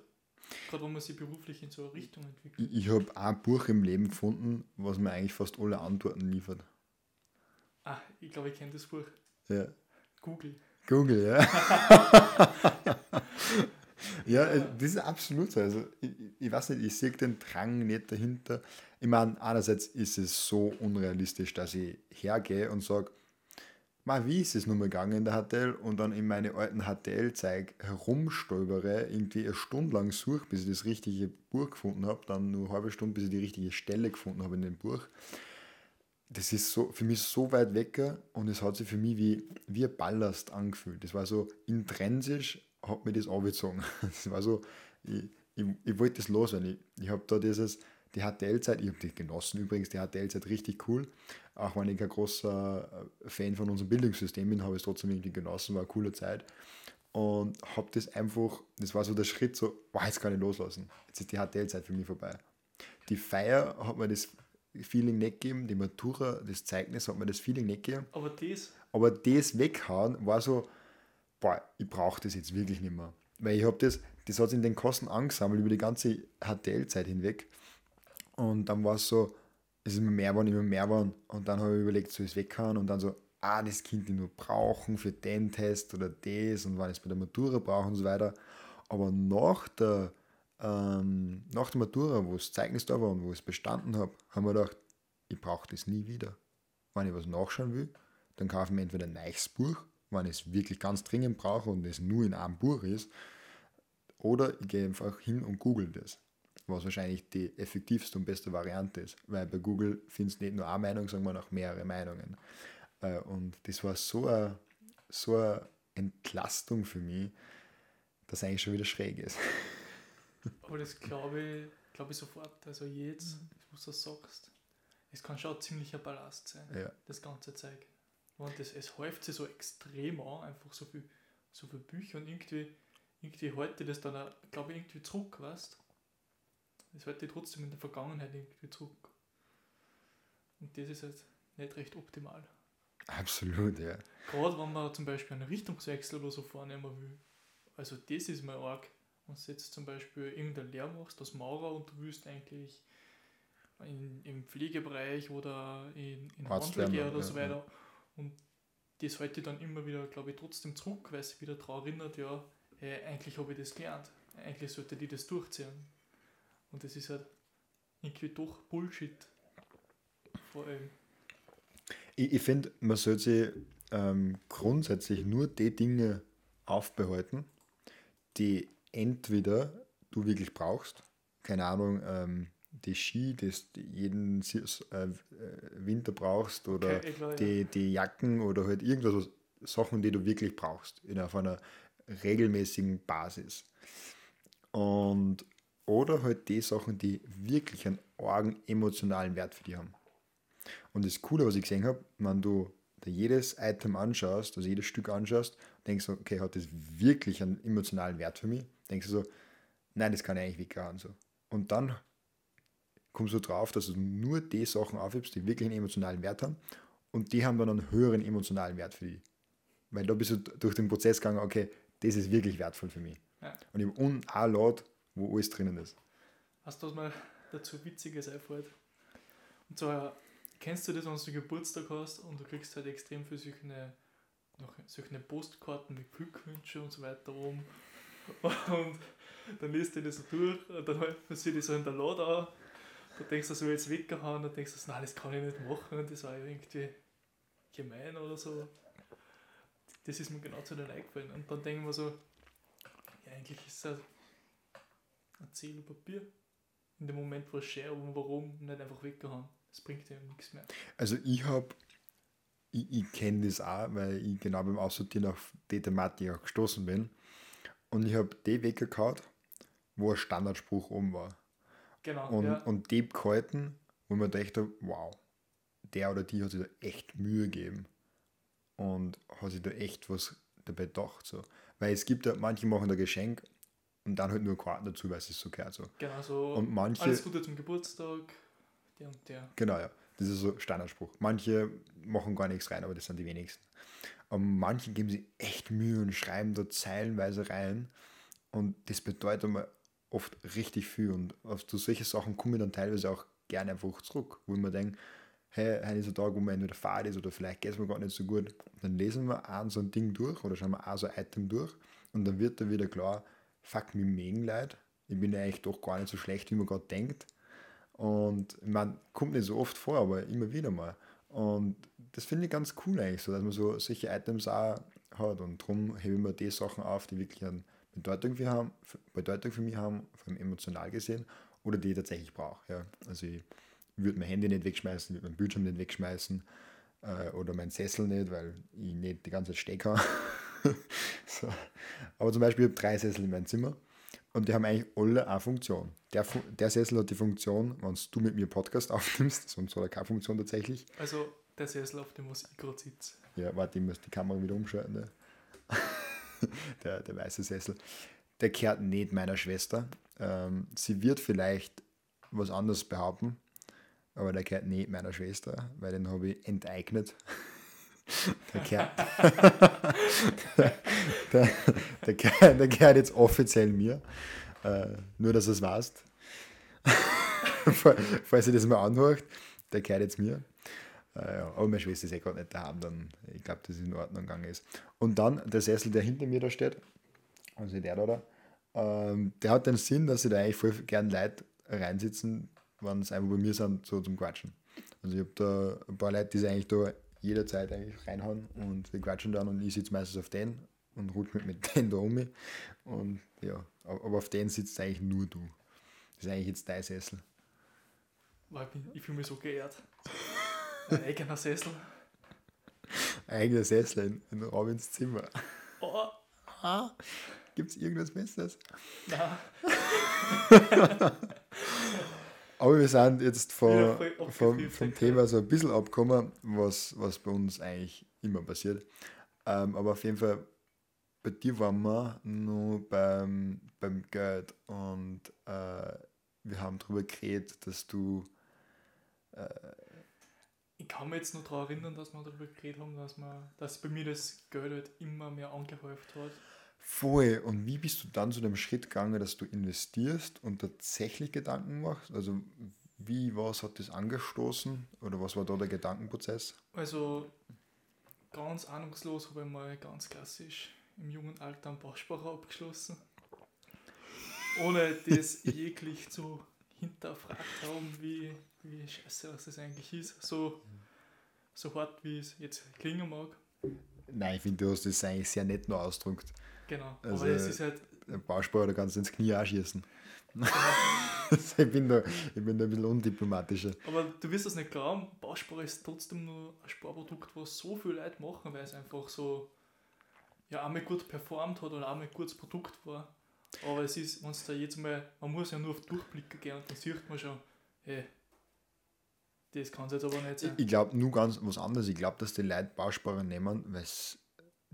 Gerade wenn man sich beruflich in so eine Richtung entwickelt. Ich, ich habe ein Buch im Leben gefunden, was mir eigentlich fast alle Antworten liefert. Ah, ich glaube, ich kenne das Buch. Ja. Google. Google, ja. ja, äh, das ist absolut so. Also, ich, ich weiß nicht, ich sehe den Drang nicht dahinter. Ich meine, einerseits ist es so unrealistisch, dass ich hergehe und sage, mal, wie ist es nun mal gegangen in der HTL und dann in meine alten HTL-Zeug herumstolpere, irgendwie eine Stunde lang suche, bis ich das richtige Buch gefunden habe, dann nur eine halbe Stunde, bis ich die richtige Stelle gefunden habe in dem Buch das ist so für mich so weit weg und es hat sich für mich wie, wie ein Ballast angefühlt. Das war so intrinsisch, hat mir das angezogen. Das war so, ich, ich, ich wollte das loswerden. Ich, ich habe da dieses, die HTL-Zeit, ich habe die genossen übrigens, die HTL-Zeit richtig cool. Auch wenn ich kein großer äh, Fan von unserem Bildungssystem bin, habe ich es trotzdem irgendwie genossen, war eine coole Zeit. Und habe das einfach, das war so der Schritt, so, wow, jetzt kann ich loslassen. Jetzt ist die HTL-Zeit für mich vorbei. Die Feier hat mir das Feeling nicht gegeben, die Matura, das Zeugnis hat mir das Feeling nicht gegeben. Aber das? Aber das weghauen war so, boah, ich brauche das jetzt wirklich nicht mehr. Weil ich habe das, das hat sich in den Kosten angesammelt über die ganze HTL-Zeit hinweg. Und dann war es so, es ist immer mehr geworden, immer mehr geworden. Und dann habe ich überlegt, soll ich es weghauen? Und dann so, ah, das Kind ich nur brauchen für den Test oder das und wann ich es bei der Matura brauche und so weiter. Aber nach der ähm, nach der Matura, wo das Zeugnis da war und wo ich es bestanden habe, haben wir gedacht, ich brauche das nie wieder. Wenn ich was nachschauen will, dann kaufe ich mir entweder ein neues Buch, wenn ich es wirklich ganz dringend brauche und es nur in einem Buch ist, oder ich gehe einfach hin und google das, was wahrscheinlich die effektivste und beste Variante ist, weil bei Google findest du nicht nur eine Meinung, sondern auch mehrere Meinungen. Äh, und das war so eine, so eine Entlastung für mich, dass eigentlich schon wieder schräg ist. Aber das glaube ich, glaube ich sofort. Also jetzt, mhm. was du sagst, es kann schon ein ziemlicher Ballast sein, Ja. das ganze Zeug. Und es, es häuft sich so extrem an, einfach so viel, so viel Bücher und irgendwie, irgendwie halte ich das dann, glaube ich, irgendwie zurück, weißt Es halte ich trotzdem in der Vergangenheit irgendwie zurück. Und das ist halt nicht recht optimal. Absolut, ja. Gerade wenn man zum Beispiel einen Richtungswechsel oder so vornehmen will. Also das ist mal arg. Wenn du jetzt zum Beispiel irgendeine Lehre machst als Maurer und du willst eigentlich in, im Pflegebereich oder in, in Handwerker oder ja, so weiter. Und das halte ich dann immer wieder, glaube ich, trotzdem zurück, weil es wieder daran erinnert, ja, hey, eigentlich habe ich das gelernt. Eigentlich sollte die das durchziehen. Und das ist halt irgendwie doch Bullshit. Vor allem. Ich, ich finde, man sollte sich ähm, grundsätzlich nur die Dinge aufbehalten, die entweder du wirklich brauchst, keine Ahnung, ähm, die Ski, das du jeden äh, äh, Winter brauchst oder Okay, klar, ja. die, die Jacken oder halt irgendwas, was- Sachen, die du wirklich brauchst, in, auf einer regelmäßigen Basis. Und, oder halt die Sachen, die wirklich einen argen emotionalen Wert für dich haben. Und das Coole, was ich gesehen habe, wenn du dir jedes Item anschaust, also jedes Stück anschaust, denkst du, okay, hat das wirklich einen emotionalen Wert für mich? Denkst du so, nein, das kann ich eigentlich weghauen. So. Und dann kommst du drauf, dass du nur die Sachen aufhebst, die wirklich einen emotionalen Wert haben und die haben dann einen höheren emotionalen Wert für dich. Weil da bist du durch den Prozess gegangen, okay, das ist wirklich wertvoll für mich. Ja. Und ich habe un ein Laut, wo alles drinnen ist. Hast du was mal dazu Witziges einfällt? Und zwar, kennst du das, wenn du Geburtstag hast und du kriegst halt extrem viel solche, noch solche Postkarten mit Glückwünsche und so weiter um. Und dann liest du das so durch und dann halten sie das so in der Lade an. Da denkst du, so jetzt weggehauen, dann denkst du, nein, das kann ich nicht machen und das war irgendwie gemein oder so. Das ist mir genau zu den eingefallen. Und dann denken wir so, ja, eigentlich ist halt ein Zettel Papier. In dem Moment, wo es schön und warum nicht einfach weggehauen. Das bringt ja nichts mehr. Also ich habe, ich, ich kenne das auch, weil ich genau beim Aussortieren auf die Thematik auch gestoßen bin. Und ich habe die weggehauen, wo ein Standardspruch oben war. Genau, Und, ja. und die gehalten, wo man dachte, wow, der oder die hat sich da echt Mühe gegeben. Und hat sich da echt was dabei gedacht. So. Weil es gibt ja, manche machen da Geschenk und dann halt nur Karten dazu, weil es ist so gehört. So. genau so. Und manche, Alles Gute zum Geburtstag. Der und der. Genau, ja. Das ist so Standardspruch. Manche machen gar nichts rein, aber das sind die wenigsten. Aber manche geben sich echt Mühe und schreiben da zeilenweise rein. Und das bedeutet mir oft richtig viel. Und auf so solche Sachen komme ich dann teilweise auch gerne einfach zurück, wo ich mir denke, hey, heute ist ein Tag, wo man entweder fad ist oder vielleicht geht es mir gar nicht so gut. Dann lesen wir ein so ein Ding durch oder schauen wir auch so ein Item durch und dann wird da wieder klar, fuck, mir mögen Leute. Ich bin eigentlich doch gar nicht so schlecht, wie man gerade denkt. Und meine, kommt nicht so oft vor, aber immer wieder mal. Und das finde ich ganz cool eigentlich so, dass man so solche Items auch hat. Und darum hebe ich mir die Sachen auf, die wirklich eine Bedeutung für, haben, Bedeutung für mich haben, vor allem emotional gesehen, oder die ich tatsächlich brauche. Ja. Also ich würde mein Handy nicht wegschmeißen, würde meinen Bildschirm nicht wegschmeißen äh, oder meinen Sessel nicht, weil ich nicht die ganze Zeit stehen so. Aber zum Beispiel, ich habe drei Sessel in meinem Zimmer und die haben eigentlich alle eine Funktion. Der, der Sessel hat die Funktion, wenn du mit mir Podcast aufnimmst, sonst hat er keine Funktion tatsächlich. Also der Sessel, auf dem ich gerade sitze. Ja, warte, ich muss die Kamera wieder umschalten. Ne? der, der weiße Sessel. Der kehrt nicht meiner Schwester. Ähm, sie wird vielleicht was anderes behaupten, aber der kehrt nicht meiner Schwester, weil den habe ich enteignet. Der kehrt, der, der, kehrt- der kehrt jetzt offiziell mir. Äh, nur, dass du es weißt. Falls ihr das mal anhört, der gehört jetzt mir. Äh, aber meine Schwester ist eh gerade nicht daheim, dann ich glaube, dass es in Ordnung gegangen ist. Und dann der Sessel, der hinter mir da steht, also der da, da ähm, der hat den Sinn, dass sie da eigentlich voll gern Leute reinsitzen, wenn es einfach bei mir sind, so zum Quatschen. Also ich habe da ein paar Leute, die sich eigentlich da jederzeit eigentlich reinhauen und wir quatschen dann und ich sitze meistens auf den und rutsche mit, mit denen da um mich. Und ja, aber auf den sitzt eigentlich nur du. Das ist eigentlich jetzt dein Sessel. Ich, fühle mich so geehrt. Ein eigener Sessel. Eigener Sessel in, in Robins Zimmer. Oh, Gibt es irgendwas Besseres? nein. Aber wir sind jetzt von, vom, vom. Thema so ein bisschen abgekommen, was, was bei uns eigentlich immer passiert. Ähm, aber auf jeden Fall, bei dir waren wir nur beim, beim Geld und äh, wir haben darüber geredet, dass du Ich kann mich jetzt noch daran erinnern, dass wir darüber geredet haben, dass, man, dass bei mir das Geld halt immer mehr angehäuft hat. Voll und wie bist du dann zu dem Schritt gegangen, dass du investierst und tatsächlich Gedanken machst? Also wie, was hat das angestoßen oder was war da der Gedankenprozess? Also ganz ahnungslos habe ich mal ganz klassisch im jungen Alter einen Bausparer abgeschlossen. Ohne das jeglich zu hinterfragt haben, wie, wie scheiße was das eigentlich ist. So, so hart wie es jetzt klingen mag. Nein, ich finde, du hast das eigentlich sehr nett noch ausgedrückt. Genau. Also- Aber es ist halt. Ein Bausparer, da kannst du ins Knie auch schießen. Genau. ich, bin da, ich bin da ein bisschen undiplomatischer. Aber du wirst das nicht glauben, Bausparer ist trotzdem nur ein Sparprodukt, was so viele Leute machen, weil es einfach so ja einmal gut performt hat oder einmal ein gutes Produkt war. Aber es ist, wenn es da jetzt mal, man muss ja nur auf Durchblicken gehen und dann sieht man schon, hey, das kann es jetzt aber nicht Ich, sein. ich glaube nur ganz was anderes. Ich glaube, dass die Leute Bausparer nehmen, weil es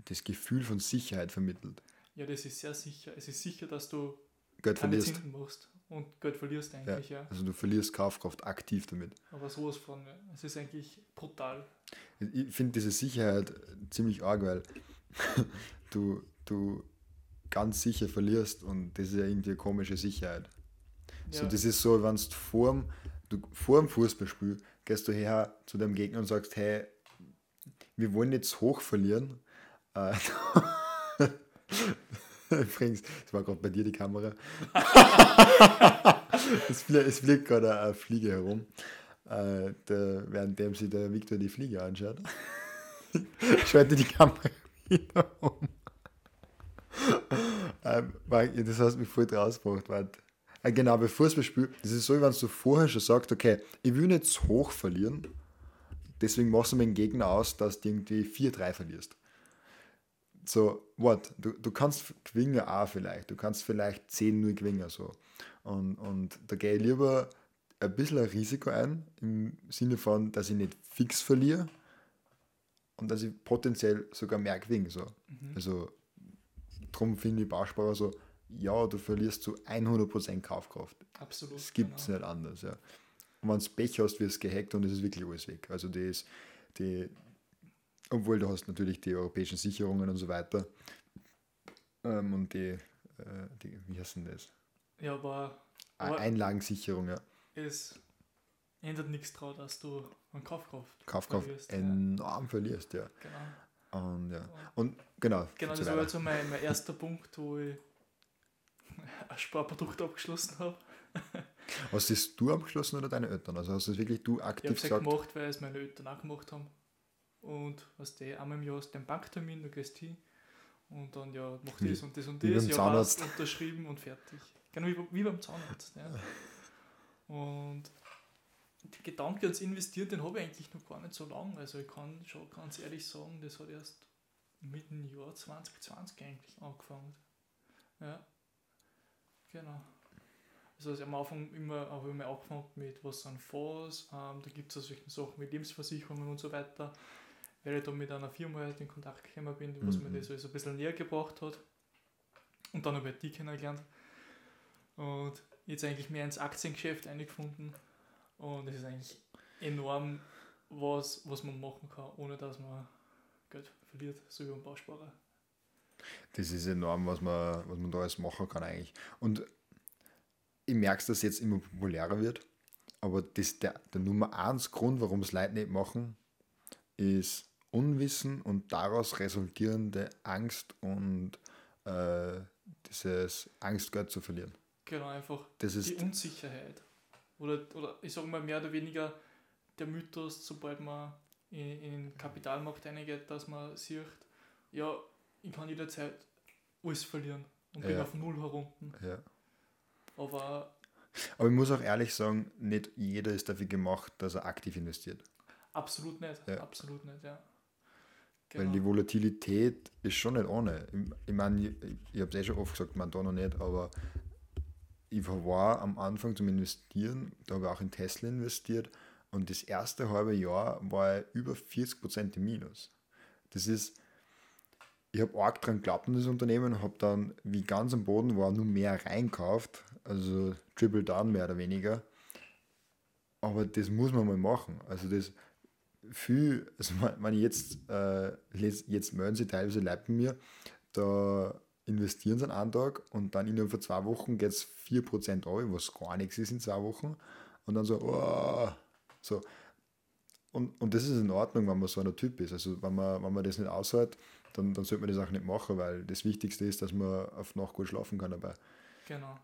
das Gefühl von Sicherheit vermittelt. Ja, das ist sehr sicher. Es ist sicher, dass du Geld verlierst. Zinsen machst und Geld verlierst Ja. eigentlich, ja. Also du verlierst Kaufkraft aktiv damit. Aber sowas von, ja. es ist eigentlich brutal. Ich finde diese Sicherheit ziemlich arg, weil du, du ganz sicher verlierst und das ist ja irgendwie eine komische Sicherheit. So, Ja. das ist so, wenn du vorm, du vor dem Fußballspiel gehst du her zu deinem Gegner und sagst, hey, wir wollen jetzt hoch verlieren. Äh, Übrigens, das war gerade bei dir die Kamera. es, fliegt, es fliegt gerade eine Fliege herum, äh, der, währenddem sich der Victor die Fliege anschaut. Schalte die Kamera wieder um. ähm, das hast mich voll draus gebracht. Weil, äh, genau, bei Fußballspiel, das ist so, wenn du vorher schon sagst, okay, ich will nicht zu hoch verlieren, deswegen machst du dem Gegner aus, dass du irgendwie 4-3 verlierst. So, what? Du, du kannst gewinnen auch vielleicht. Du kannst vielleicht 10-0 gewinnen. So. Und, und da gehe ich lieber ein bisschen ein Risiko ein, im Sinne von, dass ich nicht fix verliere und dass ich potenziell sogar mehr gewinne. So. Also, darum finde ich Bausparer so, ja, du verlierst zu 100% Kaufkraft. Absolut. Das gibt es genau. nicht anders. Ja. Und wenn du Pech hast, wirst du gehackt und es ist wirklich alles weg. Also die ist, die, obwohl du hast natürlich die europäischen Sicherungen und so weiter. Ähm, und die, äh, die, wie heißt denn das? Ja, aber, Ah, aber Einlagensicherung, ja. es ändert nichts daran, dass du an Kaufkraft Kaufkraft verlierst, ja. enorm verlierst, ja. Genau. Und, ja. und genau, Genau, das war weiter. jetzt so mein, mein erster Punkt, wo ich ein Sparprodukt abgeschlossen habe. Hast das du abgeschlossen oder deine Eltern? Also hast du das wirklich du Ich habe aktiv es ja gesagt? gemacht, weil es meine Eltern auch gemacht haben. Und was die einmal im Jahr hast du den Banktermin, du gehst hin und dann ja, mach das und das und das, ja Zahnarzt. passt, unterschrieben und fertig. Genau wie, wie beim Zahnarzt. Ja. Und der Gedanke ans Investieren, den habe ich eigentlich noch gar nicht so lange. Also ich kann schon ganz ehrlich sagen, das hat erst mit dem Jahr 2020 eigentlich angefangen. Ja, genau. Also, also am Anfang immer habe ich mal angefangen mit was sind Fonds, ähm, da gibt es solche Sachen wie Lebensversicherungen und so weiter, weil ich da mit einer Firma halt in Kontakt gekommen bin, was Mhm. mir das also ein bisschen näher gebracht hat. Und dann habe ich die kennengelernt. Und jetzt eigentlich mehr ins Aktiengeschäft eingefunden. Und es ist eigentlich enorm, was, was man machen kann, ohne dass man Geld verliert, so wie beim Bausparer. Das ist enorm, was man, was man da alles machen kann eigentlich. Und ich merke, dass es jetzt immer populärer wird. Aber das, der, der Nummer eins Grund, warum es Leute nicht machen, ist Unwissen und daraus resultierende Angst und äh, dieses Angst, Geld zu verlieren. Genau, einfach Das die ist, Unsicherheit. Oder, oder ich sage mal mehr oder weniger der Mythos, sobald man in, in den Kapitalmarkt reingeht, dass man sieht, ja, ich kann jederzeit alles verlieren und bin Ja. auf Null herunten. ja. Aber Aber ich muss auch ehrlich sagen, nicht jeder ist dafür gemacht, dass er aktiv investiert. absolut nicht, Ja. absolut nicht, ja. Weil die Volatilität ist schon nicht ohne. Ich, ich meine, ich, ich habe es eh schon oft gesagt, man da noch nicht, aber ich war am Anfang zum Investieren, da habe ich auch in Tesla investiert und das erste halbe Jahr war ich über 40% im Minus. Das ist, ich habe arg dran geglaubt an das Unternehmen habe dann, wie ganz am Boden war, nur mehr reinkauft, also Triple Down mehr oder weniger. Aber das muss man mal machen. Also das viel, also wenn ich jetzt, äh, jetzt melden sie teilweise Leute bei mir, da investieren sie einen Tag und dann innerhalb von zwei Wochen geht es 4% auf, was gar nichts ist in zwei Wochen. Und dann so, oh, so. Und, und das ist in Ordnung, wenn man so ein Typ ist. Also wenn man, wenn man das nicht aushält, dann, dann sollte man das auch nicht machen, weil das Wichtigste ist, dass man auf Nacht gut schlafen kann dabei. Genau.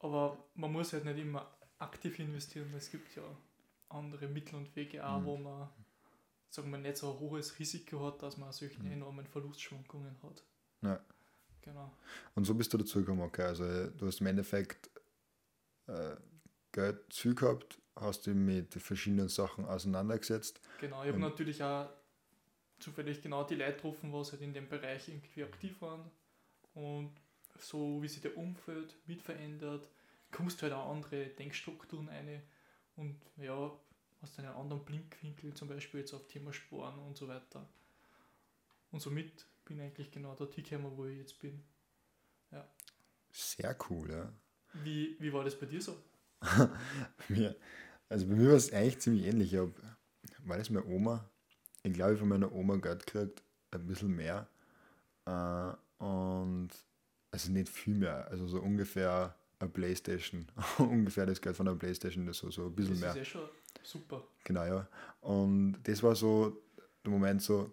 Aber man muss halt nicht immer aktiv investieren. Es gibt ja andere Mittel und Wege auch, mhm. wo man sagen wir, nicht so ein hohes Risiko hat, dass man solche mhm. enormen Verlustschwankungen hat. Ja. Genau. Und so bist du dazu gekommen, okay. Also du hast im Endeffekt äh, Geld zu gehabt, hast dich mit verschiedenen Sachen auseinandergesetzt. Genau, ich habe natürlich auch zufällig genau die Leute getroffen, was halt in dem Bereich irgendwie aktiv waren. Und so wie sich der Umfeld mit verändert, kommst du halt auch andere Denkstrukturen ein und ja, hast einen anderen Blinkwinkel, zum Beispiel jetzt auf Thema Sporen und so weiter. Und somit bin ich eigentlich genau der gekommen, wo ich jetzt bin. Ja. Sehr cool, ja. Wie, wie war das bei dir so? mir, also bei mir war es eigentlich ziemlich ähnlich. Ich hab, war das meine Oma? Ich glaube, ich von meiner Oma Geld gekriegt, ein bisschen mehr. Äh, und also nicht viel mehr, also so ungefähr eine Playstation. ungefähr das Geld von der Playstation, das so, so ein bisschen mehr. Das ist ja schon super. Genau, ja. Und das war so der Moment so,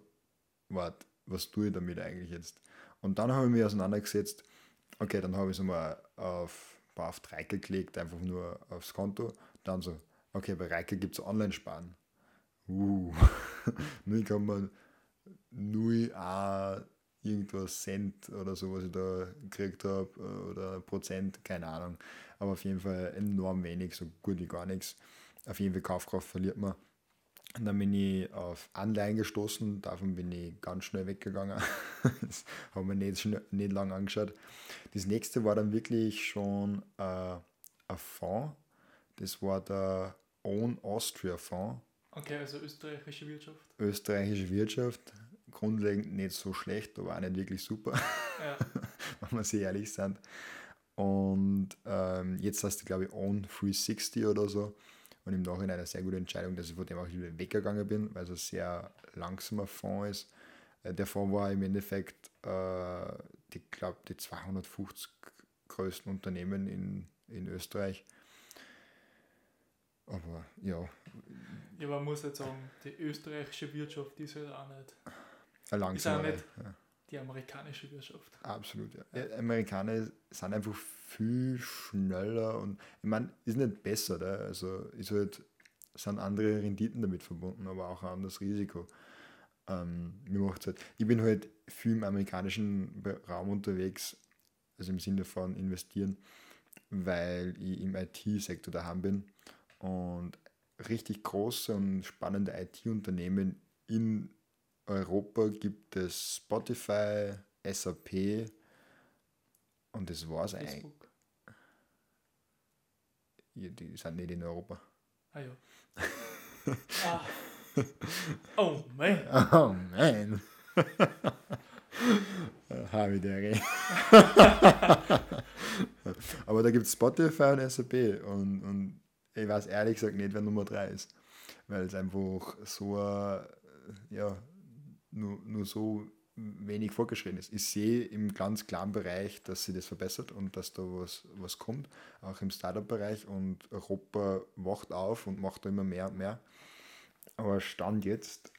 warte, was tue ich damit eigentlich jetzt? Und dann habe ich mich auseinandergesetzt, okay, dann habe ich es mal auf, auf Reike gelegt, einfach nur aufs Konto. Dann so, okay, bei Reike gibt es Online-Sparen. Uh, nur kann man nur irgendwas Cent oder so, was ich da gekriegt habe, oder Prozent, keine Ahnung. Aber auf jeden Fall enorm wenig, so gut wie gar nichts. Auf jeden Fall Kaufkraft verliert man. Und dann bin ich auf Anleihen gestoßen, davon bin ich ganz schnell weggegangen. das haben wir nicht, nicht lange angeschaut. Das nächste war dann wirklich schon äh, ein Fonds. Das war der Own Austria Fonds. Okay, also österreichische Wirtschaft. Österreichische Wirtschaft. Grundlegend nicht so schlecht, aber auch nicht wirklich super. Ja. wenn wir sehr ehrlich sind. Und ähm, jetzt hast du, glaube ich, Own 360 oder so. Und im Nachhinein eine sehr gute Entscheidung, dass ich von dem auch wieder weggegangen bin, weil es ein sehr langsamer Fonds ist. Äh, der Fonds war im Endeffekt, äh, ich glaube, die 250 größten Unternehmen in, in Österreich. Aber ja. Ja, man muss jetzt sagen, die österreichische Wirtschaft ist halt auch nicht. Langsam. Ist auch nicht die amerikanische Wirtschaft. Absolut, ja. ja. Amerikaner sind einfach viel schneller und ich meine, ist nicht besser, da. also ist halt, sind andere Renditen damit verbunden, aber auch ein anderes Risiko. Ähm, mir macht's halt, ich bin halt viel im amerikanischen Raum unterwegs, also im Sinne von investieren, weil ich im IT-Sektor daheim bin und richtig große und spannende IT-Unternehmen in Europa gibt es Spotify, SAP, und das war es eigentlich. Ja, die sind nicht in Europa. Ah ja. ah. Oh man. Oh man. Habe der Aber da gibt es Spotify und SAP und, und ich weiß ehrlich gesagt nicht, wer Nummer 3 ist. Weil es einfach so, ja, nur, nur so wenig vorgeschritten ist. Ich sehe im ganz klaren Bereich, dass sie das verbessert und dass da was, was kommt, auch im Startup-Bereich und Europa wacht auf und macht da immer mehr und mehr. Aber Stand jetzt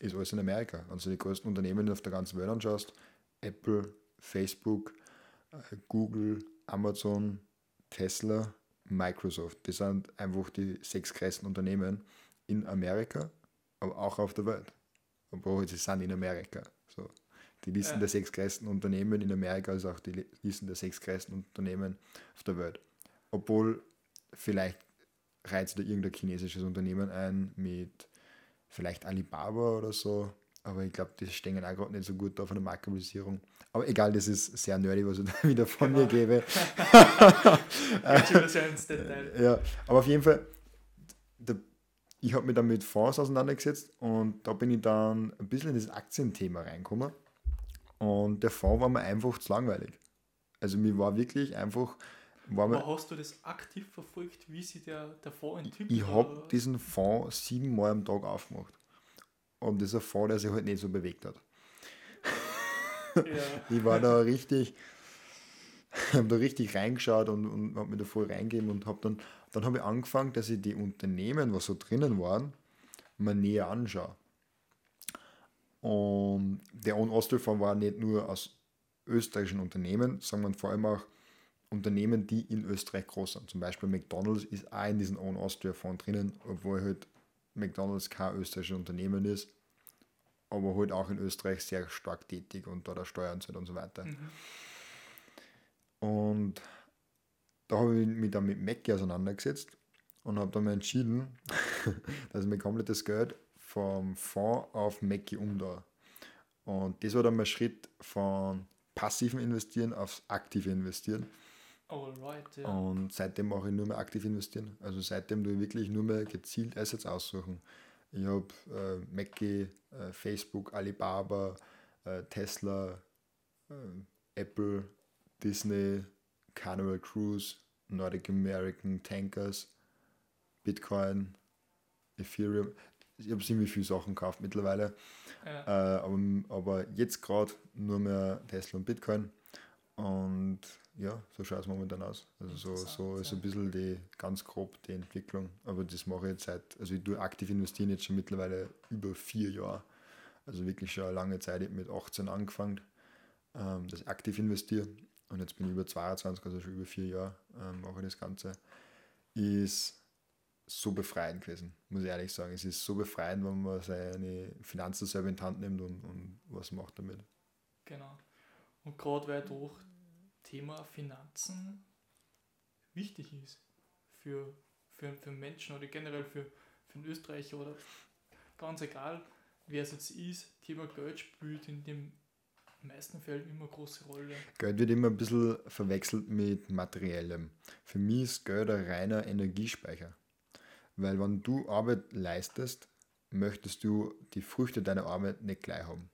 ist alles in Amerika. Also die größten Unternehmen auf der ganzen Welt anschaust, Apple, Facebook, äh, Google, Amazon, Tesla, Microsoft. Das sind einfach die sechs größten Unternehmen in Amerika, aber auch auf der Welt obwohl sie sind in Amerika. So. Die Listen ja. der sechs größten Unternehmen in Amerika, also auch die Listen der sechs größten Unternehmen auf der Welt. Obwohl vielleicht reizt da irgendein chinesisches Unternehmen ein mit vielleicht Alibaba oder so, Aber ich glaube, die stehen auch gerade nicht so gut da von der Marktkapitalisierung. Aber egal, das ist sehr nerdy, was ich da wieder von genau. mir gebe. ja, aber auf jeden Fall, der, ich habe mich dann mit Fonds auseinandergesetzt und da bin ich dann ein bisschen in das Aktienthema reingekommen. Und der Fonds war mir einfach zu langweilig. Also mir war wirklich einfach. War mir, hast du das aktiv verfolgt, wie sich der, der Fonds entwickelt? Ich, ich habe diesen Fonds siebenmal am Tag aufgemacht. Und das ist ein Fonds, der sich halt nicht so bewegt hat. Ja. ich war da richtig, habe da richtig reingeschaut und, und habe mir da voll reingegeben und habe dann, dann habe ich angefangen, dass ich die Unternehmen, was so drinnen waren, mal näher anschaue. Und der On Ostseefonds war nicht nur aus österreichischen Unternehmen, sondern vor allem auch Unternehmen, die in Österreich groß sind. Zum Beispiel McDonalds ist auch in diesem Own Austria Fonds drinnen, obwohl halt McDonalds kein österreichisches Unternehmen ist, aber halt auch in Österreich sehr stark tätig und da der Steuern zahlt und so weiter. Mhm. Und da habe ich mich dann mit Mackie auseinandergesetzt und habe dann mal entschieden, dass ich mir komplettes Geld vom Fonds auf Mackie umdrehe. Und das war dann mein Schritt von passiven Investieren aufs aktive Investieren. Alright, ja. Und seitdem mache ich nur mehr aktiv investieren. Also seitdem tue ich wirklich nur mehr gezielt Assets aussuchen. Ich habe äh, Mackie, äh, Facebook, Alibaba, äh, Tesla, äh, Apple, Disney, Carnival Cruise, Nordic American Tankers, Bitcoin, Ethereum. Ich habe ziemlich viele Sachen gekauft mittlerweile. Ja. Äh, aber, aber jetzt gerade nur mehr Tesla und Bitcoin. Und ja, so schaut es momentan aus. Also so, so ist ein bisschen die ganz grob die Entwicklung. Aber das mache ich jetzt seit, also ich tue aktiv investieren jetzt schon mittlerweile über vier Jahre. Also wirklich schon eine lange Zeit. Ich habe mit 18 angefangen, ähm, dass ich aktiv investiere. Und jetzt bin ich über 22, also schon über vier Jahre ähm, mache ich das Ganze. Ist so befreiend gewesen, muss ich ehrlich sagen. Es ist so befreiend, wenn man seine Finanzen selber in die Hand nimmt und, und was macht damit. Genau. Und gerade weil durch Thema Finanzen wichtig ist für, für, für Menschen oder generell für, für einen Österreicher oder ganz egal, wer es jetzt ist, Thema Geld spielt in den meisten Fällen immer große Rolle. Geld wird immer ein bisschen verwechselt mit materiellem. Für mich ist Geld ein reiner Energiespeicher. Weil wenn du Arbeit leistest, möchtest du die Früchte deiner Arbeit nicht gleich haben.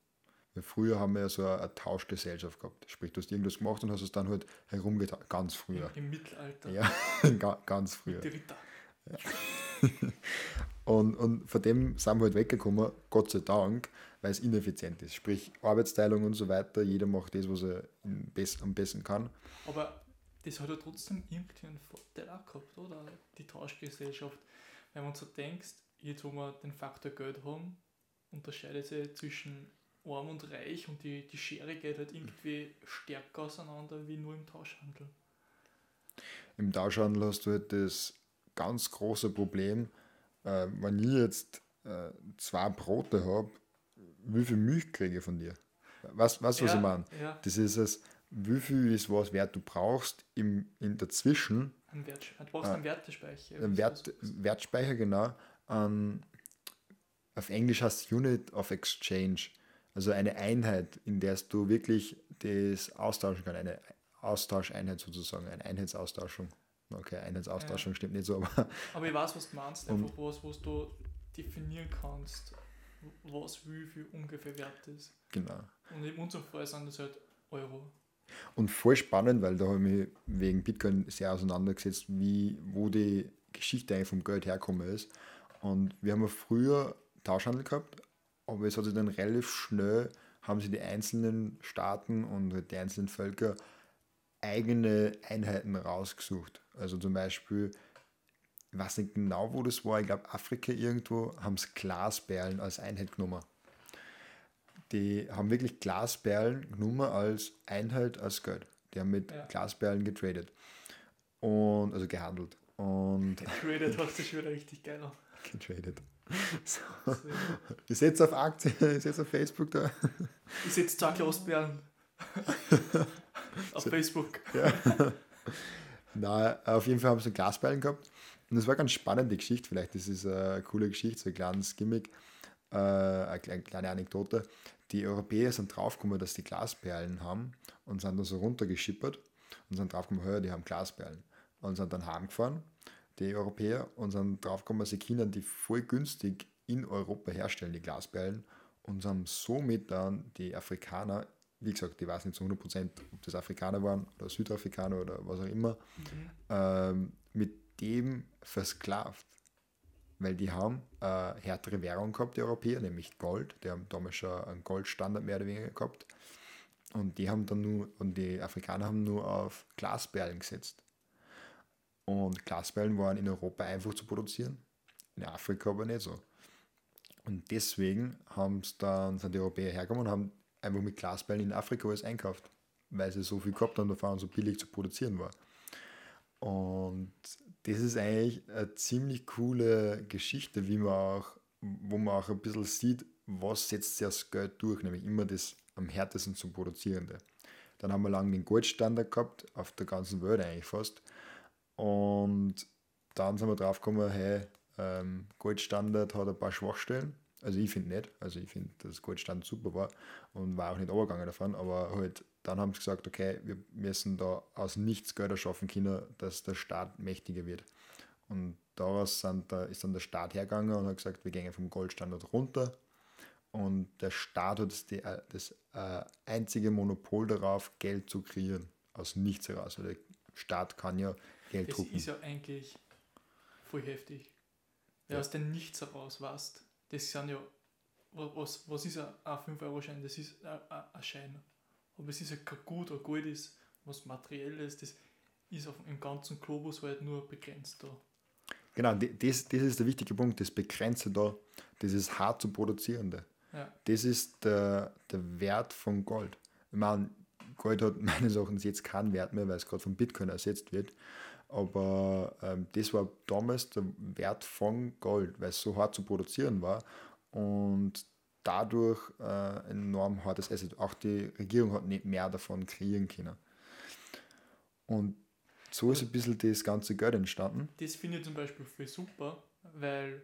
Weil früher haben wir ja so eine, eine Tauschgesellschaft gehabt. Sprich, du hast irgendwas gemacht und hast es dann halt herumgetan. Ganz früher. Im, Im, Mittelalter. Ja, ganz früher. Die Ritter. Ja. und, und von dem sind wir halt weggekommen, Gott sei Dank, weil es ineffizient ist. Sprich, Arbeitsteilung und so weiter, jeder macht das, was er am besten kann. Aber das hat ja trotzdem irgendwie einen Vorteil auch gehabt, oder? Die Tauschgesellschaft. Wenn man so denkst, jetzt wo wir den Faktor Geld haben, unterscheidet sich zwischen arm und reich und die, die Schere geht halt irgendwie stärker auseinander wie nur im Tauschhandel. Im Tauschhandel hast du halt das ganz große Problem, äh, wenn ich jetzt äh, zwei Brote habe, wie viel Milch kriege ich von dir? Was, was, was ja, ich meine? Ja. Das ist es, wie viel ist was wert du brauchst im, in dazwischen. Ein Wert, du brauchst äh, einen Wertespeicher. Ein Wert, Wertspeicher, genau. Um, auf Englisch heißt Unit of Exchange. Also eine Einheit, in der du wirklich das austauschen kannst. Eine Austauscheinheit sozusagen, eine Einheitsaustauschung. Okay, Einheitsaustauschung ja. stimmt nicht so, aber. Aber ich weiß, was du meinst. Einfach was, was du definieren kannst, was wie viel ungefähr wert ist. Genau. Und in unserem Fall sind das halt Euro. Und voll spannend, weil da habe ich mich wegen Bitcoin sehr auseinandergesetzt, wie, wo die Geschichte eigentlich vom Geld herkommen ist. Und wir haben ja früher Tauschhandel gehabt, aber es hat sich dann relativ schnell, haben sich die einzelnen Staaten und halt die einzelnen Völker eigene Einheiten rausgesucht. Also zum Beispiel, ich weiß nicht genau, wo das war, ich glaube Afrika irgendwo, haben es Glasperlen als Einheit genommen. Die haben wirklich Glasperlen genommen als Einheit, als Geld. Die haben mit ja. Glasperlen getradet. Und, also gehandelt. Und getradet hast du schon wieder richtig geil. Getradet. So. Ich setze auf Aktien, ich setze auf Facebook da. Ich setze zwei Glasperlen. auf so, Facebook. Ja. Na, auf jeden Fall haben sie Glasperlen gehabt. Und das war ganz spannend, die Geschichte. Vielleicht das ist eine coole Geschichte, so ein kleines Gimmick. äh, eine kleine Anekdote. Die Europäer sind draufgekommen, dass die Glasperlen haben und sind dann so runtergeschippert und sind draufgekommen, hör, die haben Glasperlen. Und sind dann heimgefahren, die Europäer, und sind draufgekommen, dass die China die voll günstig in Europa herstellen, die Glasperlen, und haben somit dann die Afrikaner, wie gesagt, ich weiß nicht zu 100%, ob das Afrikaner waren oder Südafrikaner oder was auch immer, mhm. ähm, mit dem versklavt weil die haben äh, härtere Währung gehabt, die Europäer, nämlich Gold. Die haben damals schon einen Goldstandard mehr oder weniger gehabt. Und die haben dann nur, und die Afrikaner haben nur auf Glasperlen gesetzt. Und Glasperlen waren in Europa einfach zu produzieren, in Afrika aber nicht so. Und deswegen haben dann, sind die Europäer hergekommen und haben einfach mit Glasperlen in Afrika alles einkauft, weil sie so viel gehabt haben und so billig zu produzieren war. Und das ist eigentlich eine ziemlich coole Geschichte, wie man auch, wo man auch ein bisschen sieht, was setzt das Geld durch, nämlich immer das am härtesten zu produzierende. Dann haben wir lange den Goldstandard gehabt, auf der ganzen Welt eigentlich fast. Und dann sind wir drauf gekommen, hey, ähm, Goldstandard hat ein paar Schwachstellen. Also ich finde nicht, also ich finde, dass Goldstandard super war und war auch nicht übergegangen davon, aber halt dann haben sie gesagt, okay, wir müssen da aus nichts Geld erschaffen können, dass der Staat mächtiger wird. Und daraus da, ist dann der Staat hergegangen und hat gesagt, wir gehen vom Goldstandard runter. Und der Staat hat das, die, das äh, einzige Monopol darauf, Geld zu kreieren. Aus nichts heraus. Weil der Staat kann ja Geld drucken. Das ist ja eigentlich voll heftig. Wer ja. aus dem Nichts heraus weißt, das sind ja, was, was ist ein 5-Euro-Schein? Das ist ein Schein aber es ist ja kein Gut oder Gold ist, was materiell ist, das ist auf, im ganzen Globus halt nur begrenzt da. Genau, das, das ist der wichtige Punkt, das Begrenzte da, das ist hart zu produzierende. Ja. Das ist der, der Wert von Gold. Ich meine, Gold hat meines Erachtens jetzt keinen Wert mehr, weil es gerade von Bitcoin ersetzt wird. Aber ähm, das war damals der Wert von Gold, weil es so hart zu produzieren war. Und dadurch äh, enorm hartes Asset. Auch die Regierung hat nicht mehr davon kreieren können. Und so ist ein bisschen das ganze Geld entstanden. Das finde ich zum Beispiel viel super, weil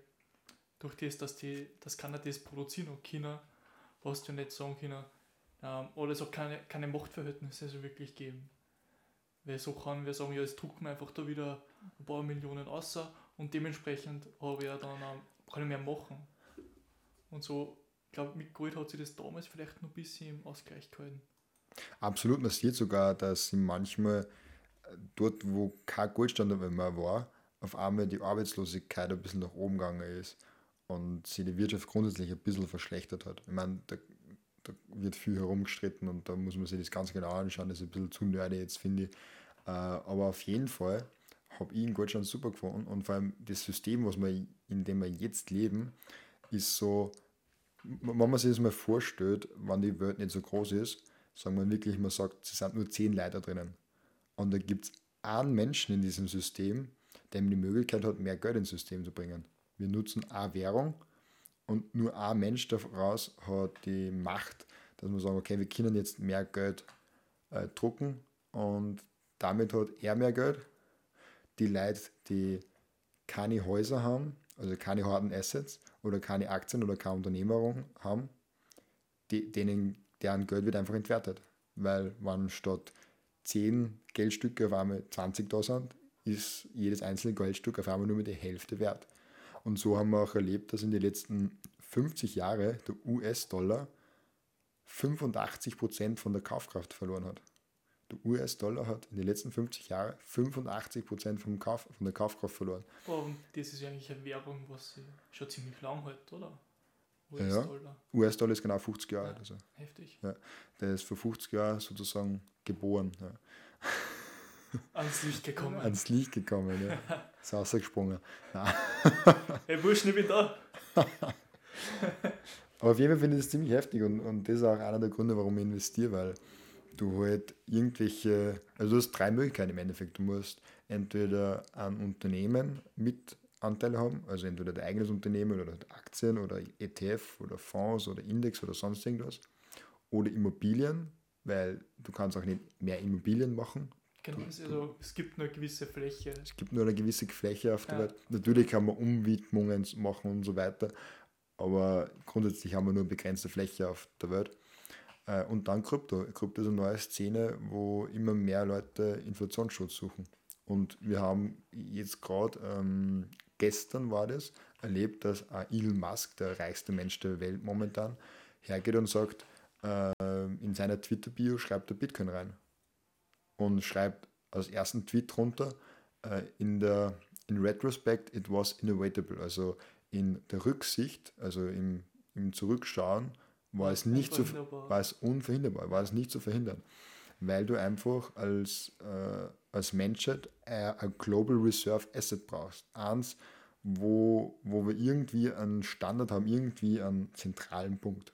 durch das, dass, die, dass keiner das produzieren und China, hast du nicht sagen können, ähm, oder es hat keine, keine Machtverhältnisse so wirklich geben. Weil so kann wir sagen, ja, jetzt drucken wir einfach da wieder ein paar Millionen außer und dementsprechend habe ich ja dann, kann ich mehr machen. Und so glaube, mit Gold hat sich das damals vielleicht noch ein bisschen im Ausgleich gehalten. Absolut, man sieht sogar, dass manchmal äh, dort, wo kein Goldstandard mehr war, auf einmal die Arbeitslosigkeit ein bisschen nach oben gegangen ist und sich die Wirtschaft grundsätzlich ein bisschen verschlechtert hat. Ich meine, da wird viel herumgestritten und da muss man sich das ganz genau anschauen. Das ist ein bisschen zu nerdy jetzt, finde ich. Äh, aber auf jeden Fall habe ich in Goldstand super gefunden und vor allem das System, was wir, in dem wir jetzt leben, ist so, wenn man sich das mal vorstellt, wenn die Welt nicht so groß ist, sagen wir wirklich, man sagt, es sind nur zehn Leute drinnen. Und da gibt es einen Menschen in diesem System, der die Möglichkeit hat, mehr Geld ins System zu bringen. Wir nutzen eine Währung und nur ein Mensch daraus hat die Macht, dass wir sagen, okay, wir können jetzt mehr Geld äh, drucken und damit hat er mehr Geld. Die Leute, die keine Häuser haben, also keine harten Assets oder keine Aktien oder keine Unternehmerung haben, die, denen, deren Geld wird einfach entwertet. Weil wenn statt 10 Geldstücke auf einmal 20 da sind, ist jedes einzelne Geldstück auf einmal nur mit der Hälfte wert. Und so haben wir auch erlebt, dass in den letzten 50 Jahren der US-Dollar 85% von der Kaufkraft verloren hat. Der US-Dollar hat in den letzten 50 Jahren 85% vom Kauf, von der Kaufkraft verloren. Und das ist eigentlich eine Währung, was schon ziemlich lang hält, oder? US-Dollar. Ja, US-Dollar ist genau 50 Jahre alt. Also. Heftig. Ja, der ist vor 50 Jahren sozusagen geboren. Ja. Ans Licht gekommen. Ans Licht gekommen, ja. ist rausgesprungen. hey, Burschen, ich bin da. Aber auf jeden Fall finde ich das ziemlich heftig und, und das ist auch einer der Gründe, warum ich investiere, weil du halt irgendwelche, also du hast drei Möglichkeiten im Endeffekt. Du musst entweder ein Unternehmen mit Anteile haben, also entweder dein eigenes Unternehmen oder Aktien oder ETF oder Fonds oder Index oder sonst irgendwas. Oder Immobilien, weil du kannst auch nicht mehr Immobilien machen. Genau, also es gibt nur eine gewisse Fläche. Es gibt nur eine gewisse Fläche auf der ja. Welt. Natürlich kann man Umwidmungen machen und so weiter. aber grundsätzlich haben wir nur begrenzte Fläche auf der Welt. Äh, und dann Krypto. Krypto ist eine neue Szene, wo immer mehr Leute Inflationsschutz suchen. Und wir haben jetzt gerade, ähm, gestern war das, erlebt, dass Elon Musk, der reichste Mensch der Welt momentan, hergeht und sagt, äh, in seiner Twitter-Bio schreibt er Bitcoin rein. Und schreibt als ersten Tweet drunter, äh, in der in retrospect it was inevitable. Also in der Rücksicht, also im, im Zurückschauen, war es nicht zu, war es unverhinderbar, war es nicht zu verhindern. Weil du einfach als, äh, als Menschheit ein Global Reserve Asset brauchst. Eins, wo, wo wir irgendwie einen Standard haben, irgendwie einen zentralen Punkt.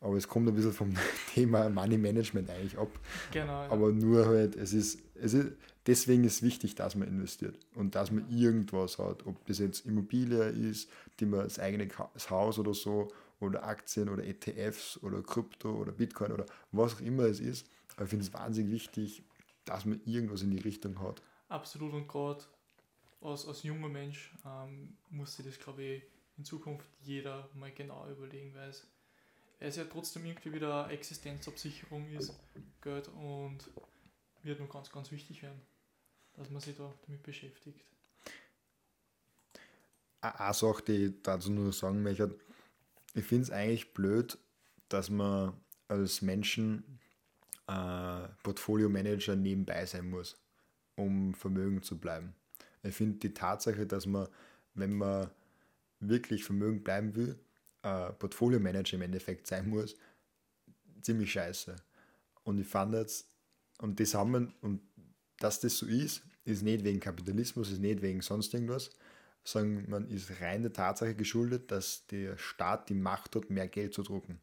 Aber es kommt ein bisschen vom Thema Money Management eigentlich ab. Genau. Ja. Aber nur halt, es ist, es ist, deswegen ist es wichtig, dass man investiert und dass man irgendwas hat. Ob das jetzt Immobilie ist, die man das eigene Haus oder so, oder Aktien oder ETFs oder Krypto oder Bitcoin oder was auch immer es ist. Aber ich finde es wahnsinnig wichtig, dass man irgendwas in die Richtung hat. Absolut und gerade als, als junger Mensch ähm, muss sich das, glaube ich, in Zukunft jeder mal genau überlegen, weil es, es ja trotzdem irgendwie wieder Existenzabsicherung ist, Geld und wird nur ganz, ganz wichtig werden, dass man sich da damit beschäftigt. Eine Sache, die ich dazu nur sagen möchte, ich finde es eigentlich blöd, dass man als Menschen äh, Portfolio-Manager nebenbei sein muss, um Vermögen zu bleiben. Ich finde die Tatsache, dass man, wenn man wirklich Vermögen bleiben will, äh, Portfolio-Manager im Endeffekt sein muss, ziemlich scheiße. Und ich fand jetzt, und das haben wir, und dass das so ist, ist nicht wegen Kapitalismus, ist nicht wegen sonst irgendwas, sondern man ist rein der Tatsache geschuldet, dass der Staat die Macht hat, mehr Geld zu drucken.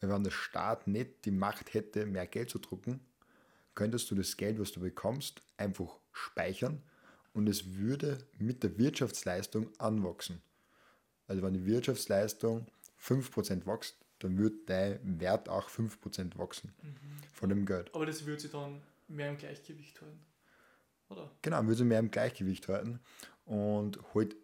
Weil wenn der Staat nicht die Macht hätte, mehr Geld zu drucken, könntest du das Geld, was du bekommst, einfach speichern und es würde mit der Wirtschaftsleistung anwachsen. Also wenn die Wirtschaftsleistung 5% wächst, dann wird dein Wert auch 5% wachsen mhm. von dem Geld. Aber das würde sich dann mehr im Gleichgewicht halten, oder? Genau, würde sich mehr im Gleichgewicht halten und halt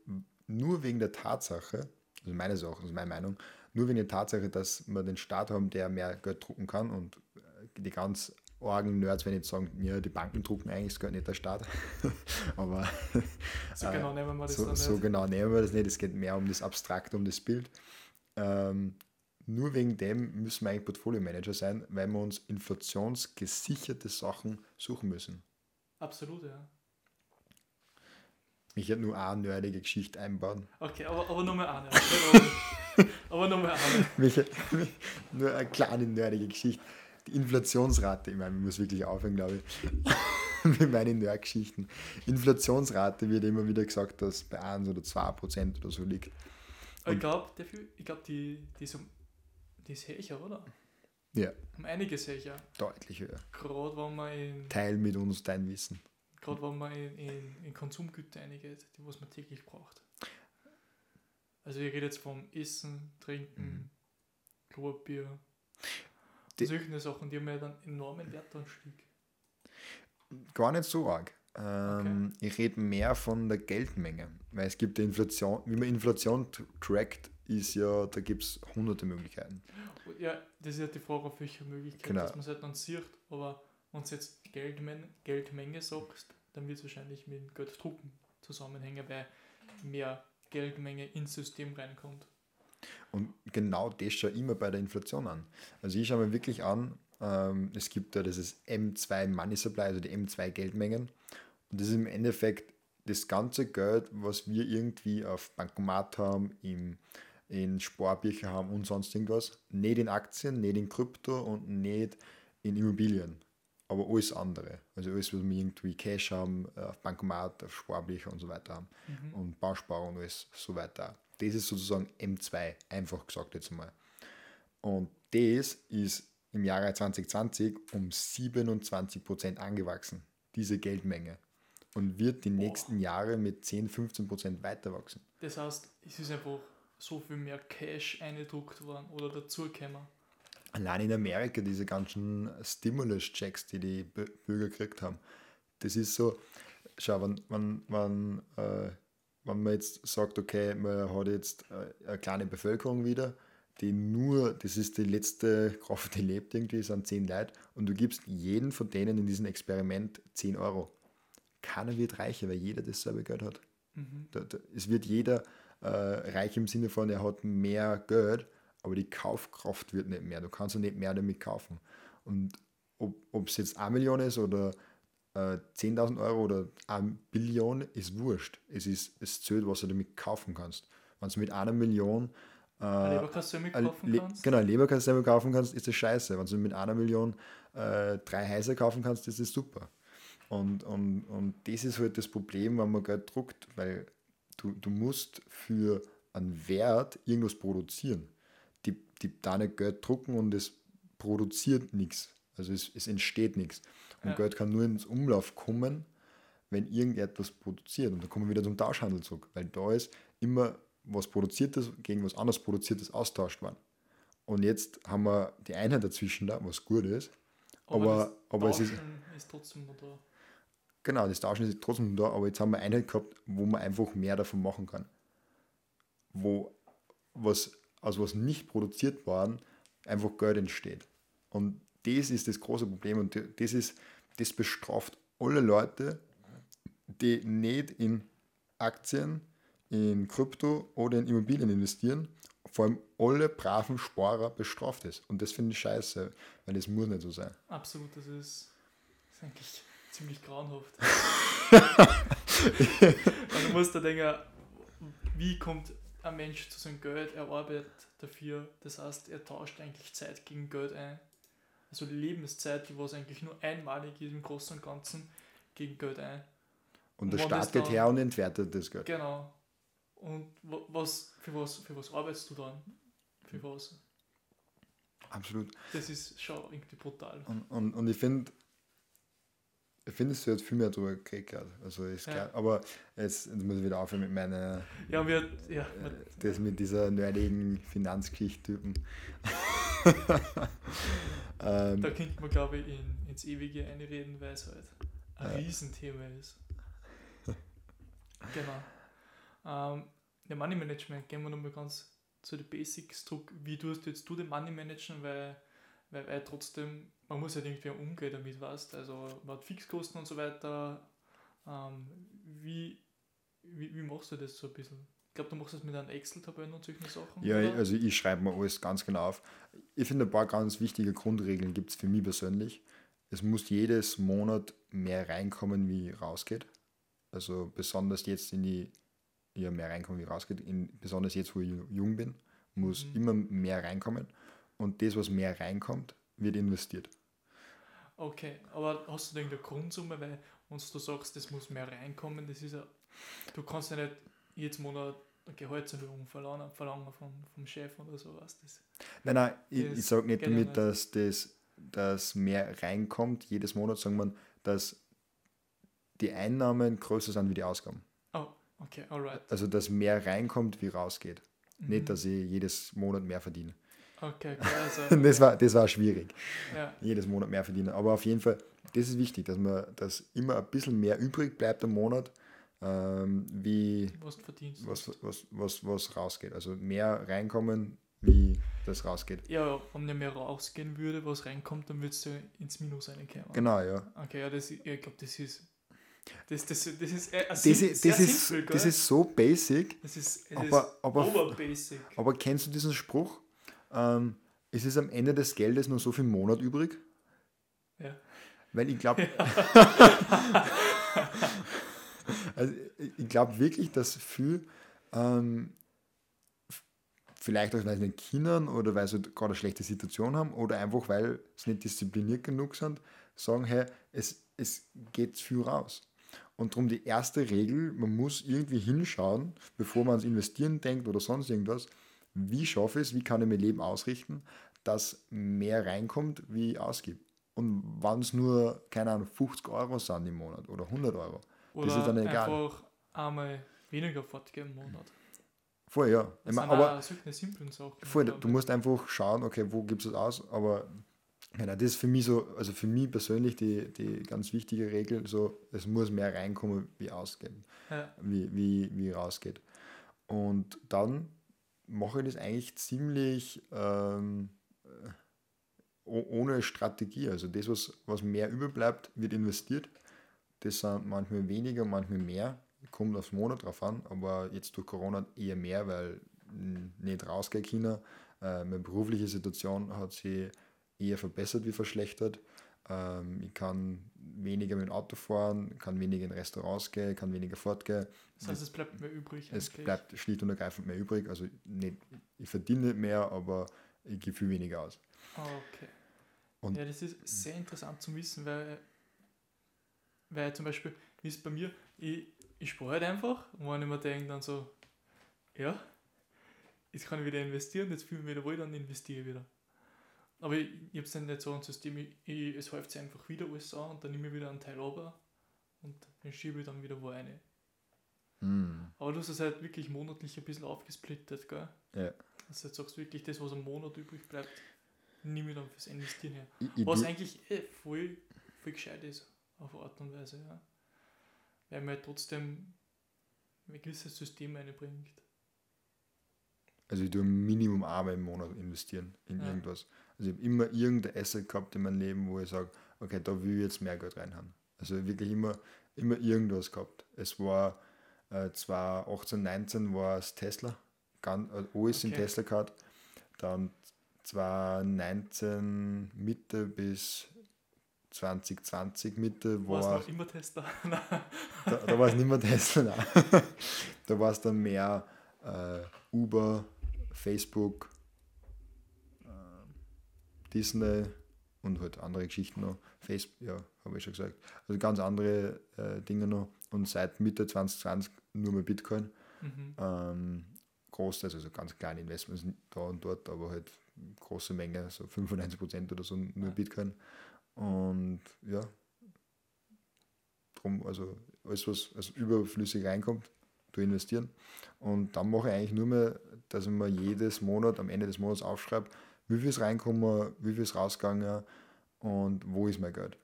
nur wegen der Tatsache, also meine Sache, also meine Meinung, nur wegen der Tatsache, dass wir den Staat haben, der mehr Geld drucken kann und äh, die ganz Orgen-Nerds werden jetzt sagen, ja, die Banken drucken eigentlich das Geld nicht der Staat. Aber so äh, genau nehmen wir das so, nicht. So genau nehmen wir das nicht. Es geht mehr um das Abstrakte, um das Bild. Ähm, nur wegen dem müssen wir eigentlich Portfolio-Manager sein, weil wir uns inflationsgesicherte Sachen suchen müssen. Absolut, ja. Ich hätte nur eine nerdige Geschichte einbauen. Okay, aber, aber nur mal eine. aber nur mal eine. Mich, nur eine kleine nerdige Geschichte. Inflationsrate, ich meine, ich muss wirklich aufhören, glaube ich, mit meinen Nerdgeschichten. Inflationsrate wird immer wieder gesagt, dass bei 1 oder 2 Prozent oder so liegt. Und ich glaube, glaub, die, die, so, die ist höher, oder? Ja. Um einiges höher. Deutlich höher. Gerade wenn man in. Teil mit uns dein Wissen. Gerade wenn man in, in, in Konsumgüter eingeht, die was man täglich braucht. Also ich rede jetzt vom Essen, Trinken, mhm. Klopapier. Solche Sachen, die haben ja dann enormen Wertanstieg. Gar nicht so arg. Ähm, okay. Ich rede mehr von der Geldmenge, weil es gibt die Inflation, wie man Inflation trackt, ist ja, da gibt es hunderte Möglichkeiten. Ja, das ist ja die Frage, auf welche Möglichkeit genau. dass man es halt dann sieht, aber wenn du jetzt Geldmen Geldmenge sagst, dann wird es wahrscheinlich mit Gelddrucken zusammenhängen, weil mehr Geldmenge ins System reinkommt. Und genau das schaue ich immer bei der Inflation an. Also ich schaue mir wirklich an, ähm, es gibt ja dieses M2 Money Supply, also die M2 Geldmengen. Und das ist im Endeffekt das ganze Geld, was wir irgendwie auf Bankomat haben, im, in Sparbücher haben und sonst irgendwas. Nicht in Aktien, nicht in Krypto und nicht in Immobilien aber alles andere. Also alles, was wir irgendwie Cash haben, auf Bankomat, auf Sparbücher und so weiter haben. Mhm. Und Bausparer und alles so weiter. Das ist sozusagen M2, einfach gesagt jetzt mal. Und das ist im Jahre 2020 um 27% angewachsen, diese Geldmenge. Und wird die nächsten oh. Jahre mit 10, 15% weiter wachsen. Das heißt, es ist einfach so viel mehr Cash eingedruckt worden oder dazugekommen allein in Amerika diese ganzen Stimulus-Checks, die die Bürger gekriegt haben, das ist so, schau, wenn, wenn, wenn äh, wenn man jetzt sagt, okay, man hat jetzt äh, eine kleine Bevölkerung wieder, die nur, das ist die letzte Kraft, die lebt irgendwie, sind zehn Leute und du gibst jeden von denen in diesem Experiment 10 Euro. Keiner wird reicher, weil jeder dasselbe Geld hat. Mhm. Da, da, es wird jeder äh, reich im Sinne von, er hat mehr Geld, aber die Kaufkraft wird nicht mehr. Du kannst ja nicht mehr damit kaufen. Und ob es jetzt 1 Million ist oder äh, 10.000 Euro oder 1 Billion, ist wurscht. Es, ist, es zählt, was du damit kaufen kannst. Wenn du mit einer Million äh, Eine Leberkasse kaufen Le kannst. Genau, eine Leberkasse kaufen kannst, ist das scheiße. Wenn du mit einer Million äh, drei Häuser kaufen kannst, ist das super. Und, und, und das ist halt das Problem, wenn man Geld druckt, weil du, du musst für einen Wert irgendwas produzieren. Die, die da nicht Geld drucken und es produziert nichts. Also es, es entsteht nichts. Und Ja. Geld kann nur ins Umlauf kommen, wenn irgendetwas produziert. Und da kommen wir wieder zum Tauschhandel zurück, weil da ist immer was Produziertes gegen was anderes Produziertes austauscht worden. Und jetzt haben wir die Einheit dazwischen da, was gut ist. Aber, das aber es ist, ist trotzdem noch da. genau, das Tauschen ist trotzdem da, aber jetzt haben wir eine Einheit gehabt, wo man einfach mehr davon machen kann. Wo was, aus was nicht produziert worden, einfach Geld entsteht. Und das ist das große Problem und das ist, das bestraft alle Leute, die nicht in Aktien, in Krypto oder in Immobilien investieren, vor allem alle braven Sparer bestraft ist. Und das finde ich scheiße, weil das muss nicht so sein. Absolut, das ist, das ist eigentlich ziemlich grauenhaft. Und du musst da denken, wie kommt ein Mensch zu seinem Geld, er arbeitet dafür, das heißt, er tauscht eigentlich Zeit gegen Geld ein. Also Lebenszeit, die was eigentlich nur einmalig ist im Großen und Ganzen, gegen Geld ein. Und der Und das Staat geht her und entwertet das Geld. Genau. Und wa- was, für, was, für was arbeitest du dann? Für was? Absolut. Das ist schon irgendwie brutal. Und, und, und ich finde, ich finde, es wird viel mehr drüber gekriegt. Also ist Ja. klar. Aber jetzt, jetzt muss ich wieder aufhören mit meiner, Ja, wir, ja, äh, das mit dieser nerdigen Finanzgeschichte-Typen. ähm, Da könnte man, glaube ich, in, ins Ewige einreden, weil es halt ein Ja. Riesenthema ist. genau. Ähm, ja, Money Management, gehen wir nochmal ganz zu den Basics zurück. Wie tust du jetzt du den Money managen, weil, weil, weil trotzdem, man muss halt irgendwie umgehen damit, weißt Also man hat Fixkosten und so weiter. Ähm, wie, wie, wie machst du das so ein bisschen? Ich glaube, du machst das mit einem Excel-Tabellen und solchen Sachen. ja, oder? also ich schreibe mir alles ganz genau auf. Ich finde, ein paar ganz wichtige Grundregeln gibt es für mich persönlich. Es muss jedes Monat mehr reinkommen, wie rausgeht. Also besonders jetzt in die, ja, mehr reinkommen, wie rausgeht. In, besonders jetzt, wo ich ju- jung bin, muss Mhm. immer mehr reinkommen. Und das, was mehr reinkommt, wird investiert. Okay, aber hast du denn eine Grundsumme, weil uns du sagst, das muss mehr reinkommen, das ist ja, du kannst ja nicht jeden Monat eine Gehaltserhöhung verlangen, verlangen vom, vom Chef oder sowas. Das, Nein, nein, ich, ich sage nicht damit, nicht. dass das dass mehr reinkommt jedes Monat, sagen wir, dass die Einnahmen größer sind wie die Ausgaben. oh, okay, alright. Also, dass mehr reinkommt, wie rausgeht. Mhm. Nicht, dass ich jedes Monat mehr verdiene. Okay, okay, also, Das war, das war schwierig, ja, jedes Monat mehr verdienen. Aber auf jeden Fall, das ist wichtig, dass man dass immer ein bisschen mehr übrig bleibt am Monat, ähm, wie was was, was, was, was rausgeht. Also mehr reinkommen, wie das rausgeht. Ja, wenn ja mehr rausgehen würde, was reinkommt, dann würdest du ins Minus reinkommen. Genau, ja. Okay, ja, das, ja, ich glaube, das ist, das, das, das ist, äh, Das, ist, das, ist, das ist so basic, das ist, aber, aber, oberbasic. aber kennst du diesen Spruch? Ähm, es ist am Ende des Geldes nur so viel Monat übrig? Ja. Weil ich glaube, also ich glaube wirklich, dass viel, ähm, vielleicht auch weil sie nicht Kindern oder weil sie gerade eine schlechte Situation haben oder einfach weil sie nicht diszipliniert genug sind, sagen, hey, es, es geht viel raus. Und darum die erste Regel, man muss irgendwie hinschauen, bevor man ans Investieren denkt oder sonst irgendwas, wie schaffe ich es, wie kann ich mein Leben ausrichten, dass mehr reinkommt, wie ich ausgebe. Und wenn es nur, keine Ahnung, 50 Euro sind im Monat oder 100 Euro. Oder ist dann egal. einfach einmal weniger fortgeben im Monat. Voll, ja. Das Ich mein, aber solche simplen Sachen. voll, du musst einfach schauen, okay, wo gibt es das aus, aber Genau, das ist für mich so, also für mich persönlich die, die ganz wichtige Regel, so, es muss mehr reinkommen, wie ausgehen, Ja. wie, wie, wie rausgeht. Und dann mache ich das eigentlich ziemlich ähm, äh, oh- ohne Strategie. Also das, was, was mehr überbleibt, wird investiert. Das sind manchmal weniger, manchmal mehr. Kommt aufs Monat drauf an, aber jetzt durch Corona eher mehr, weil nicht rausgehen können. Äh, meine berufliche Situation hat sich eher verbessert wie verschlechtert. Ähm, ich kann weniger mit dem Auto fahren, kann weniger in Restaurants gehen, kann weniger fortgehen. Das heißt, es bleibt mehr übrig. Es eigentlich. bleibt schlicht und ergreifend mehr übrig. Also nicht, ich verdiene nicht mehr, aber ich gebe viel weniger aus. Ah, okay. Und- ja, das ist sehr interessant zu wissen, weil, weil zum Beispiel ist bei mir, ich, ich spare halt einfach und wenn ich mir denke, dann so, ja, jetzt kann ich wieder investieren, jetzt fühle ich mich wieder wohl, dann investiere ich wieder. Aber ich, ich habe es dann nicht so ein System, ich, ich, es häuft sich einfach wieder alles an und dann nehme ich wieder einen Teil runter und den schiebe ich dann wieder wo rein. Hm. Aber du hast es halt wirklich monatlich ein bisschen aufgesplittet, gell? Ja. Also jetzt sagst du wirklich, das, was am Monat übrig bleibt, nehme ich dann fürs Investieren her. Ich, Was eigentlich eh voll, voll gescheit ist, auf Art und Weise, ja. Weil man halt trotzdem ein gewisses System einbringt. also ich tue Minimum einmal im Monat investieren in Ja. irgendwas. Also ich habe immer irgendein Asset gehabt in meinem Leben, wo ich sage, okay, da will ich jetzt mehr Geld reinhaben. Also wirklich immer, immer irgendwas gehabt. Es war äh, 2018, 19 war es Tesla, ganz, äh, alles in Okay. Tesla gehabt. Dann 2019 Mitte bis 2020 Mitte War es noch immer Tester? da, da war es nicht mehr Tesla, nein. da war es dann mehr äh, Uber, Facebook, äh, Disney und halt andere Geschichten noch. Facebook, ja, habe ich schon gesagt. Also ganz andere äh, Dinge noch. Und seit Mitte 2020 nur mehr Bitcoin. mhm. Ähm, großteils, also ganz kleine Investments da und dort, aber halt große Menge, so 95% oder so nur Ja. Bitcoin. Und ja, drum, also alles, was also überflüssig reinkommt, du investieren. Und dann mache ich eigentlich nur mehr, dass ich mir jedes Monat, am Ende des Monats aufschreibe, wie viel ist reinkommen, wie viel ist rausgegangen und wo ist mein Geld.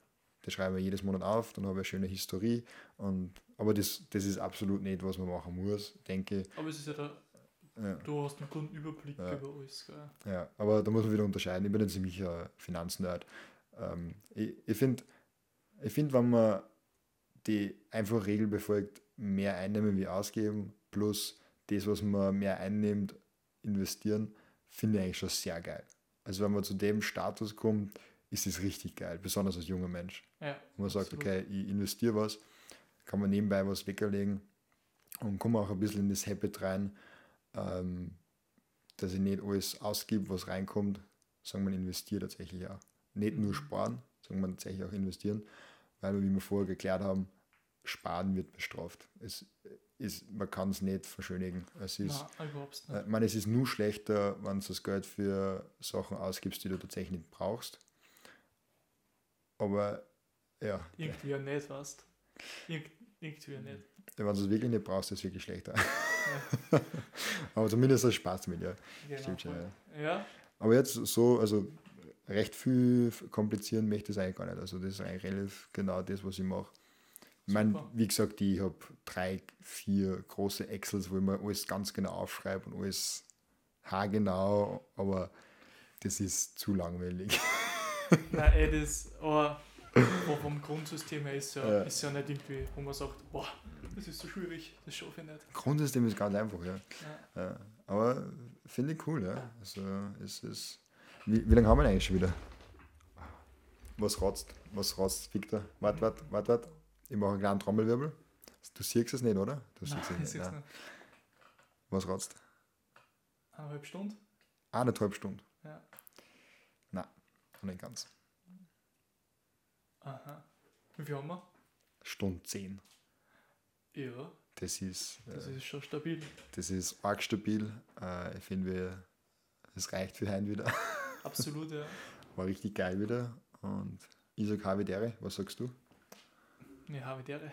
Das schreibe ich jedes Monat auf, dann habe ich eine schöne Historie. Und, aber das, das ist absolut nicht, was man machen muss, denke ich. Aber es ist ja der, Ja. du hast einen guten Überblick Ja. über alles, gell? Ja, aber da muss man wieder unterscheiden. Ich bin ein ziemlicher Finanznerd. Ähm, ich ich finde, ich find, wenn man die einfache Regel befolgt, mehr einnehmen wie ausgeben, plus das, was man mehr einnimmt, investieren, finde ich eigentlich schon sehr geil. Also wenn man zu dem Status kommt, ist es richtig geil, besonders als junger Mensch. Ja, Wenn man sagt, okay, ich investiere was, kann man nebenbei was weglegen und komme auch ein bisschen in das Habit rein, ähm, dass ich nicht alles ausgib, was reinkommt, sondern man investiert tatsächlich auch. Nicht nur sparen, sondern man tatsächlich auch investieren, weil, wie wir vorher geklärt haben, Sparen wird bestraft. Es ist, man kann es nicht verschönigen. Es ist, Nein, äh, nicht. ich meine, es ist nur schlechter, wenn du das Geld für Sachen ausgibst, die du tatsächlich nicht brauchst. Aber ja, Irgendwie ja nicht, weißt Irgend, Irgendwie ja nicht. wenn du es wirklich nicht brauchst, ist es wirklich schlechter. Ja, Aber zumindest du Spaß damit, ja. genau. Stimmt schon, ja. Ja, Aber jetzt so, also recht viel komplizieren möchte ich es eigentlich gar nicht. Also das ist eigentlich relativ genau das, was ich mache. Ich meine, wie gesagt, ich habe drei, vier große Excels, wo ich mir alles ganz genau aufschreibe und alles haargenau, aber das ist zu langweilig. nein, ey, das, aber aber vom Grundsystem her ist ja, Ja. ist ja nicht irgendwie, wo man sagt, boah, das ist so schwierig, das schaffe ich nicht. Grundsystem ist ganz einfach, ja. Ja. ja. Aber finde ich cool, ja. Also es ist. Wie, wie lange haben wir eigentlich schon wieder? Was rotzt? Was rotzt, Victor? Warte, warte, warte, warte. Ich mache einen kleinen Trommelwirbel. Du siehst es nicht, oder? Du siehst Nein, es nicht. Nein. nicht Was rotzt? eineinhalb Stunden. Eineinhalb Stunden. Ja. Nein, nicht ganz. Aha. Wie viel haben wir? Stunde 10. Ja, Das ist, das äh, ist schon stabil. das ist arg stabil. Äh, ich finde, es reicht für heute wieder. Absolut, ja. War richtig geil wieder. Und ich sage Havidere, was sagst du? Ne, Havidere.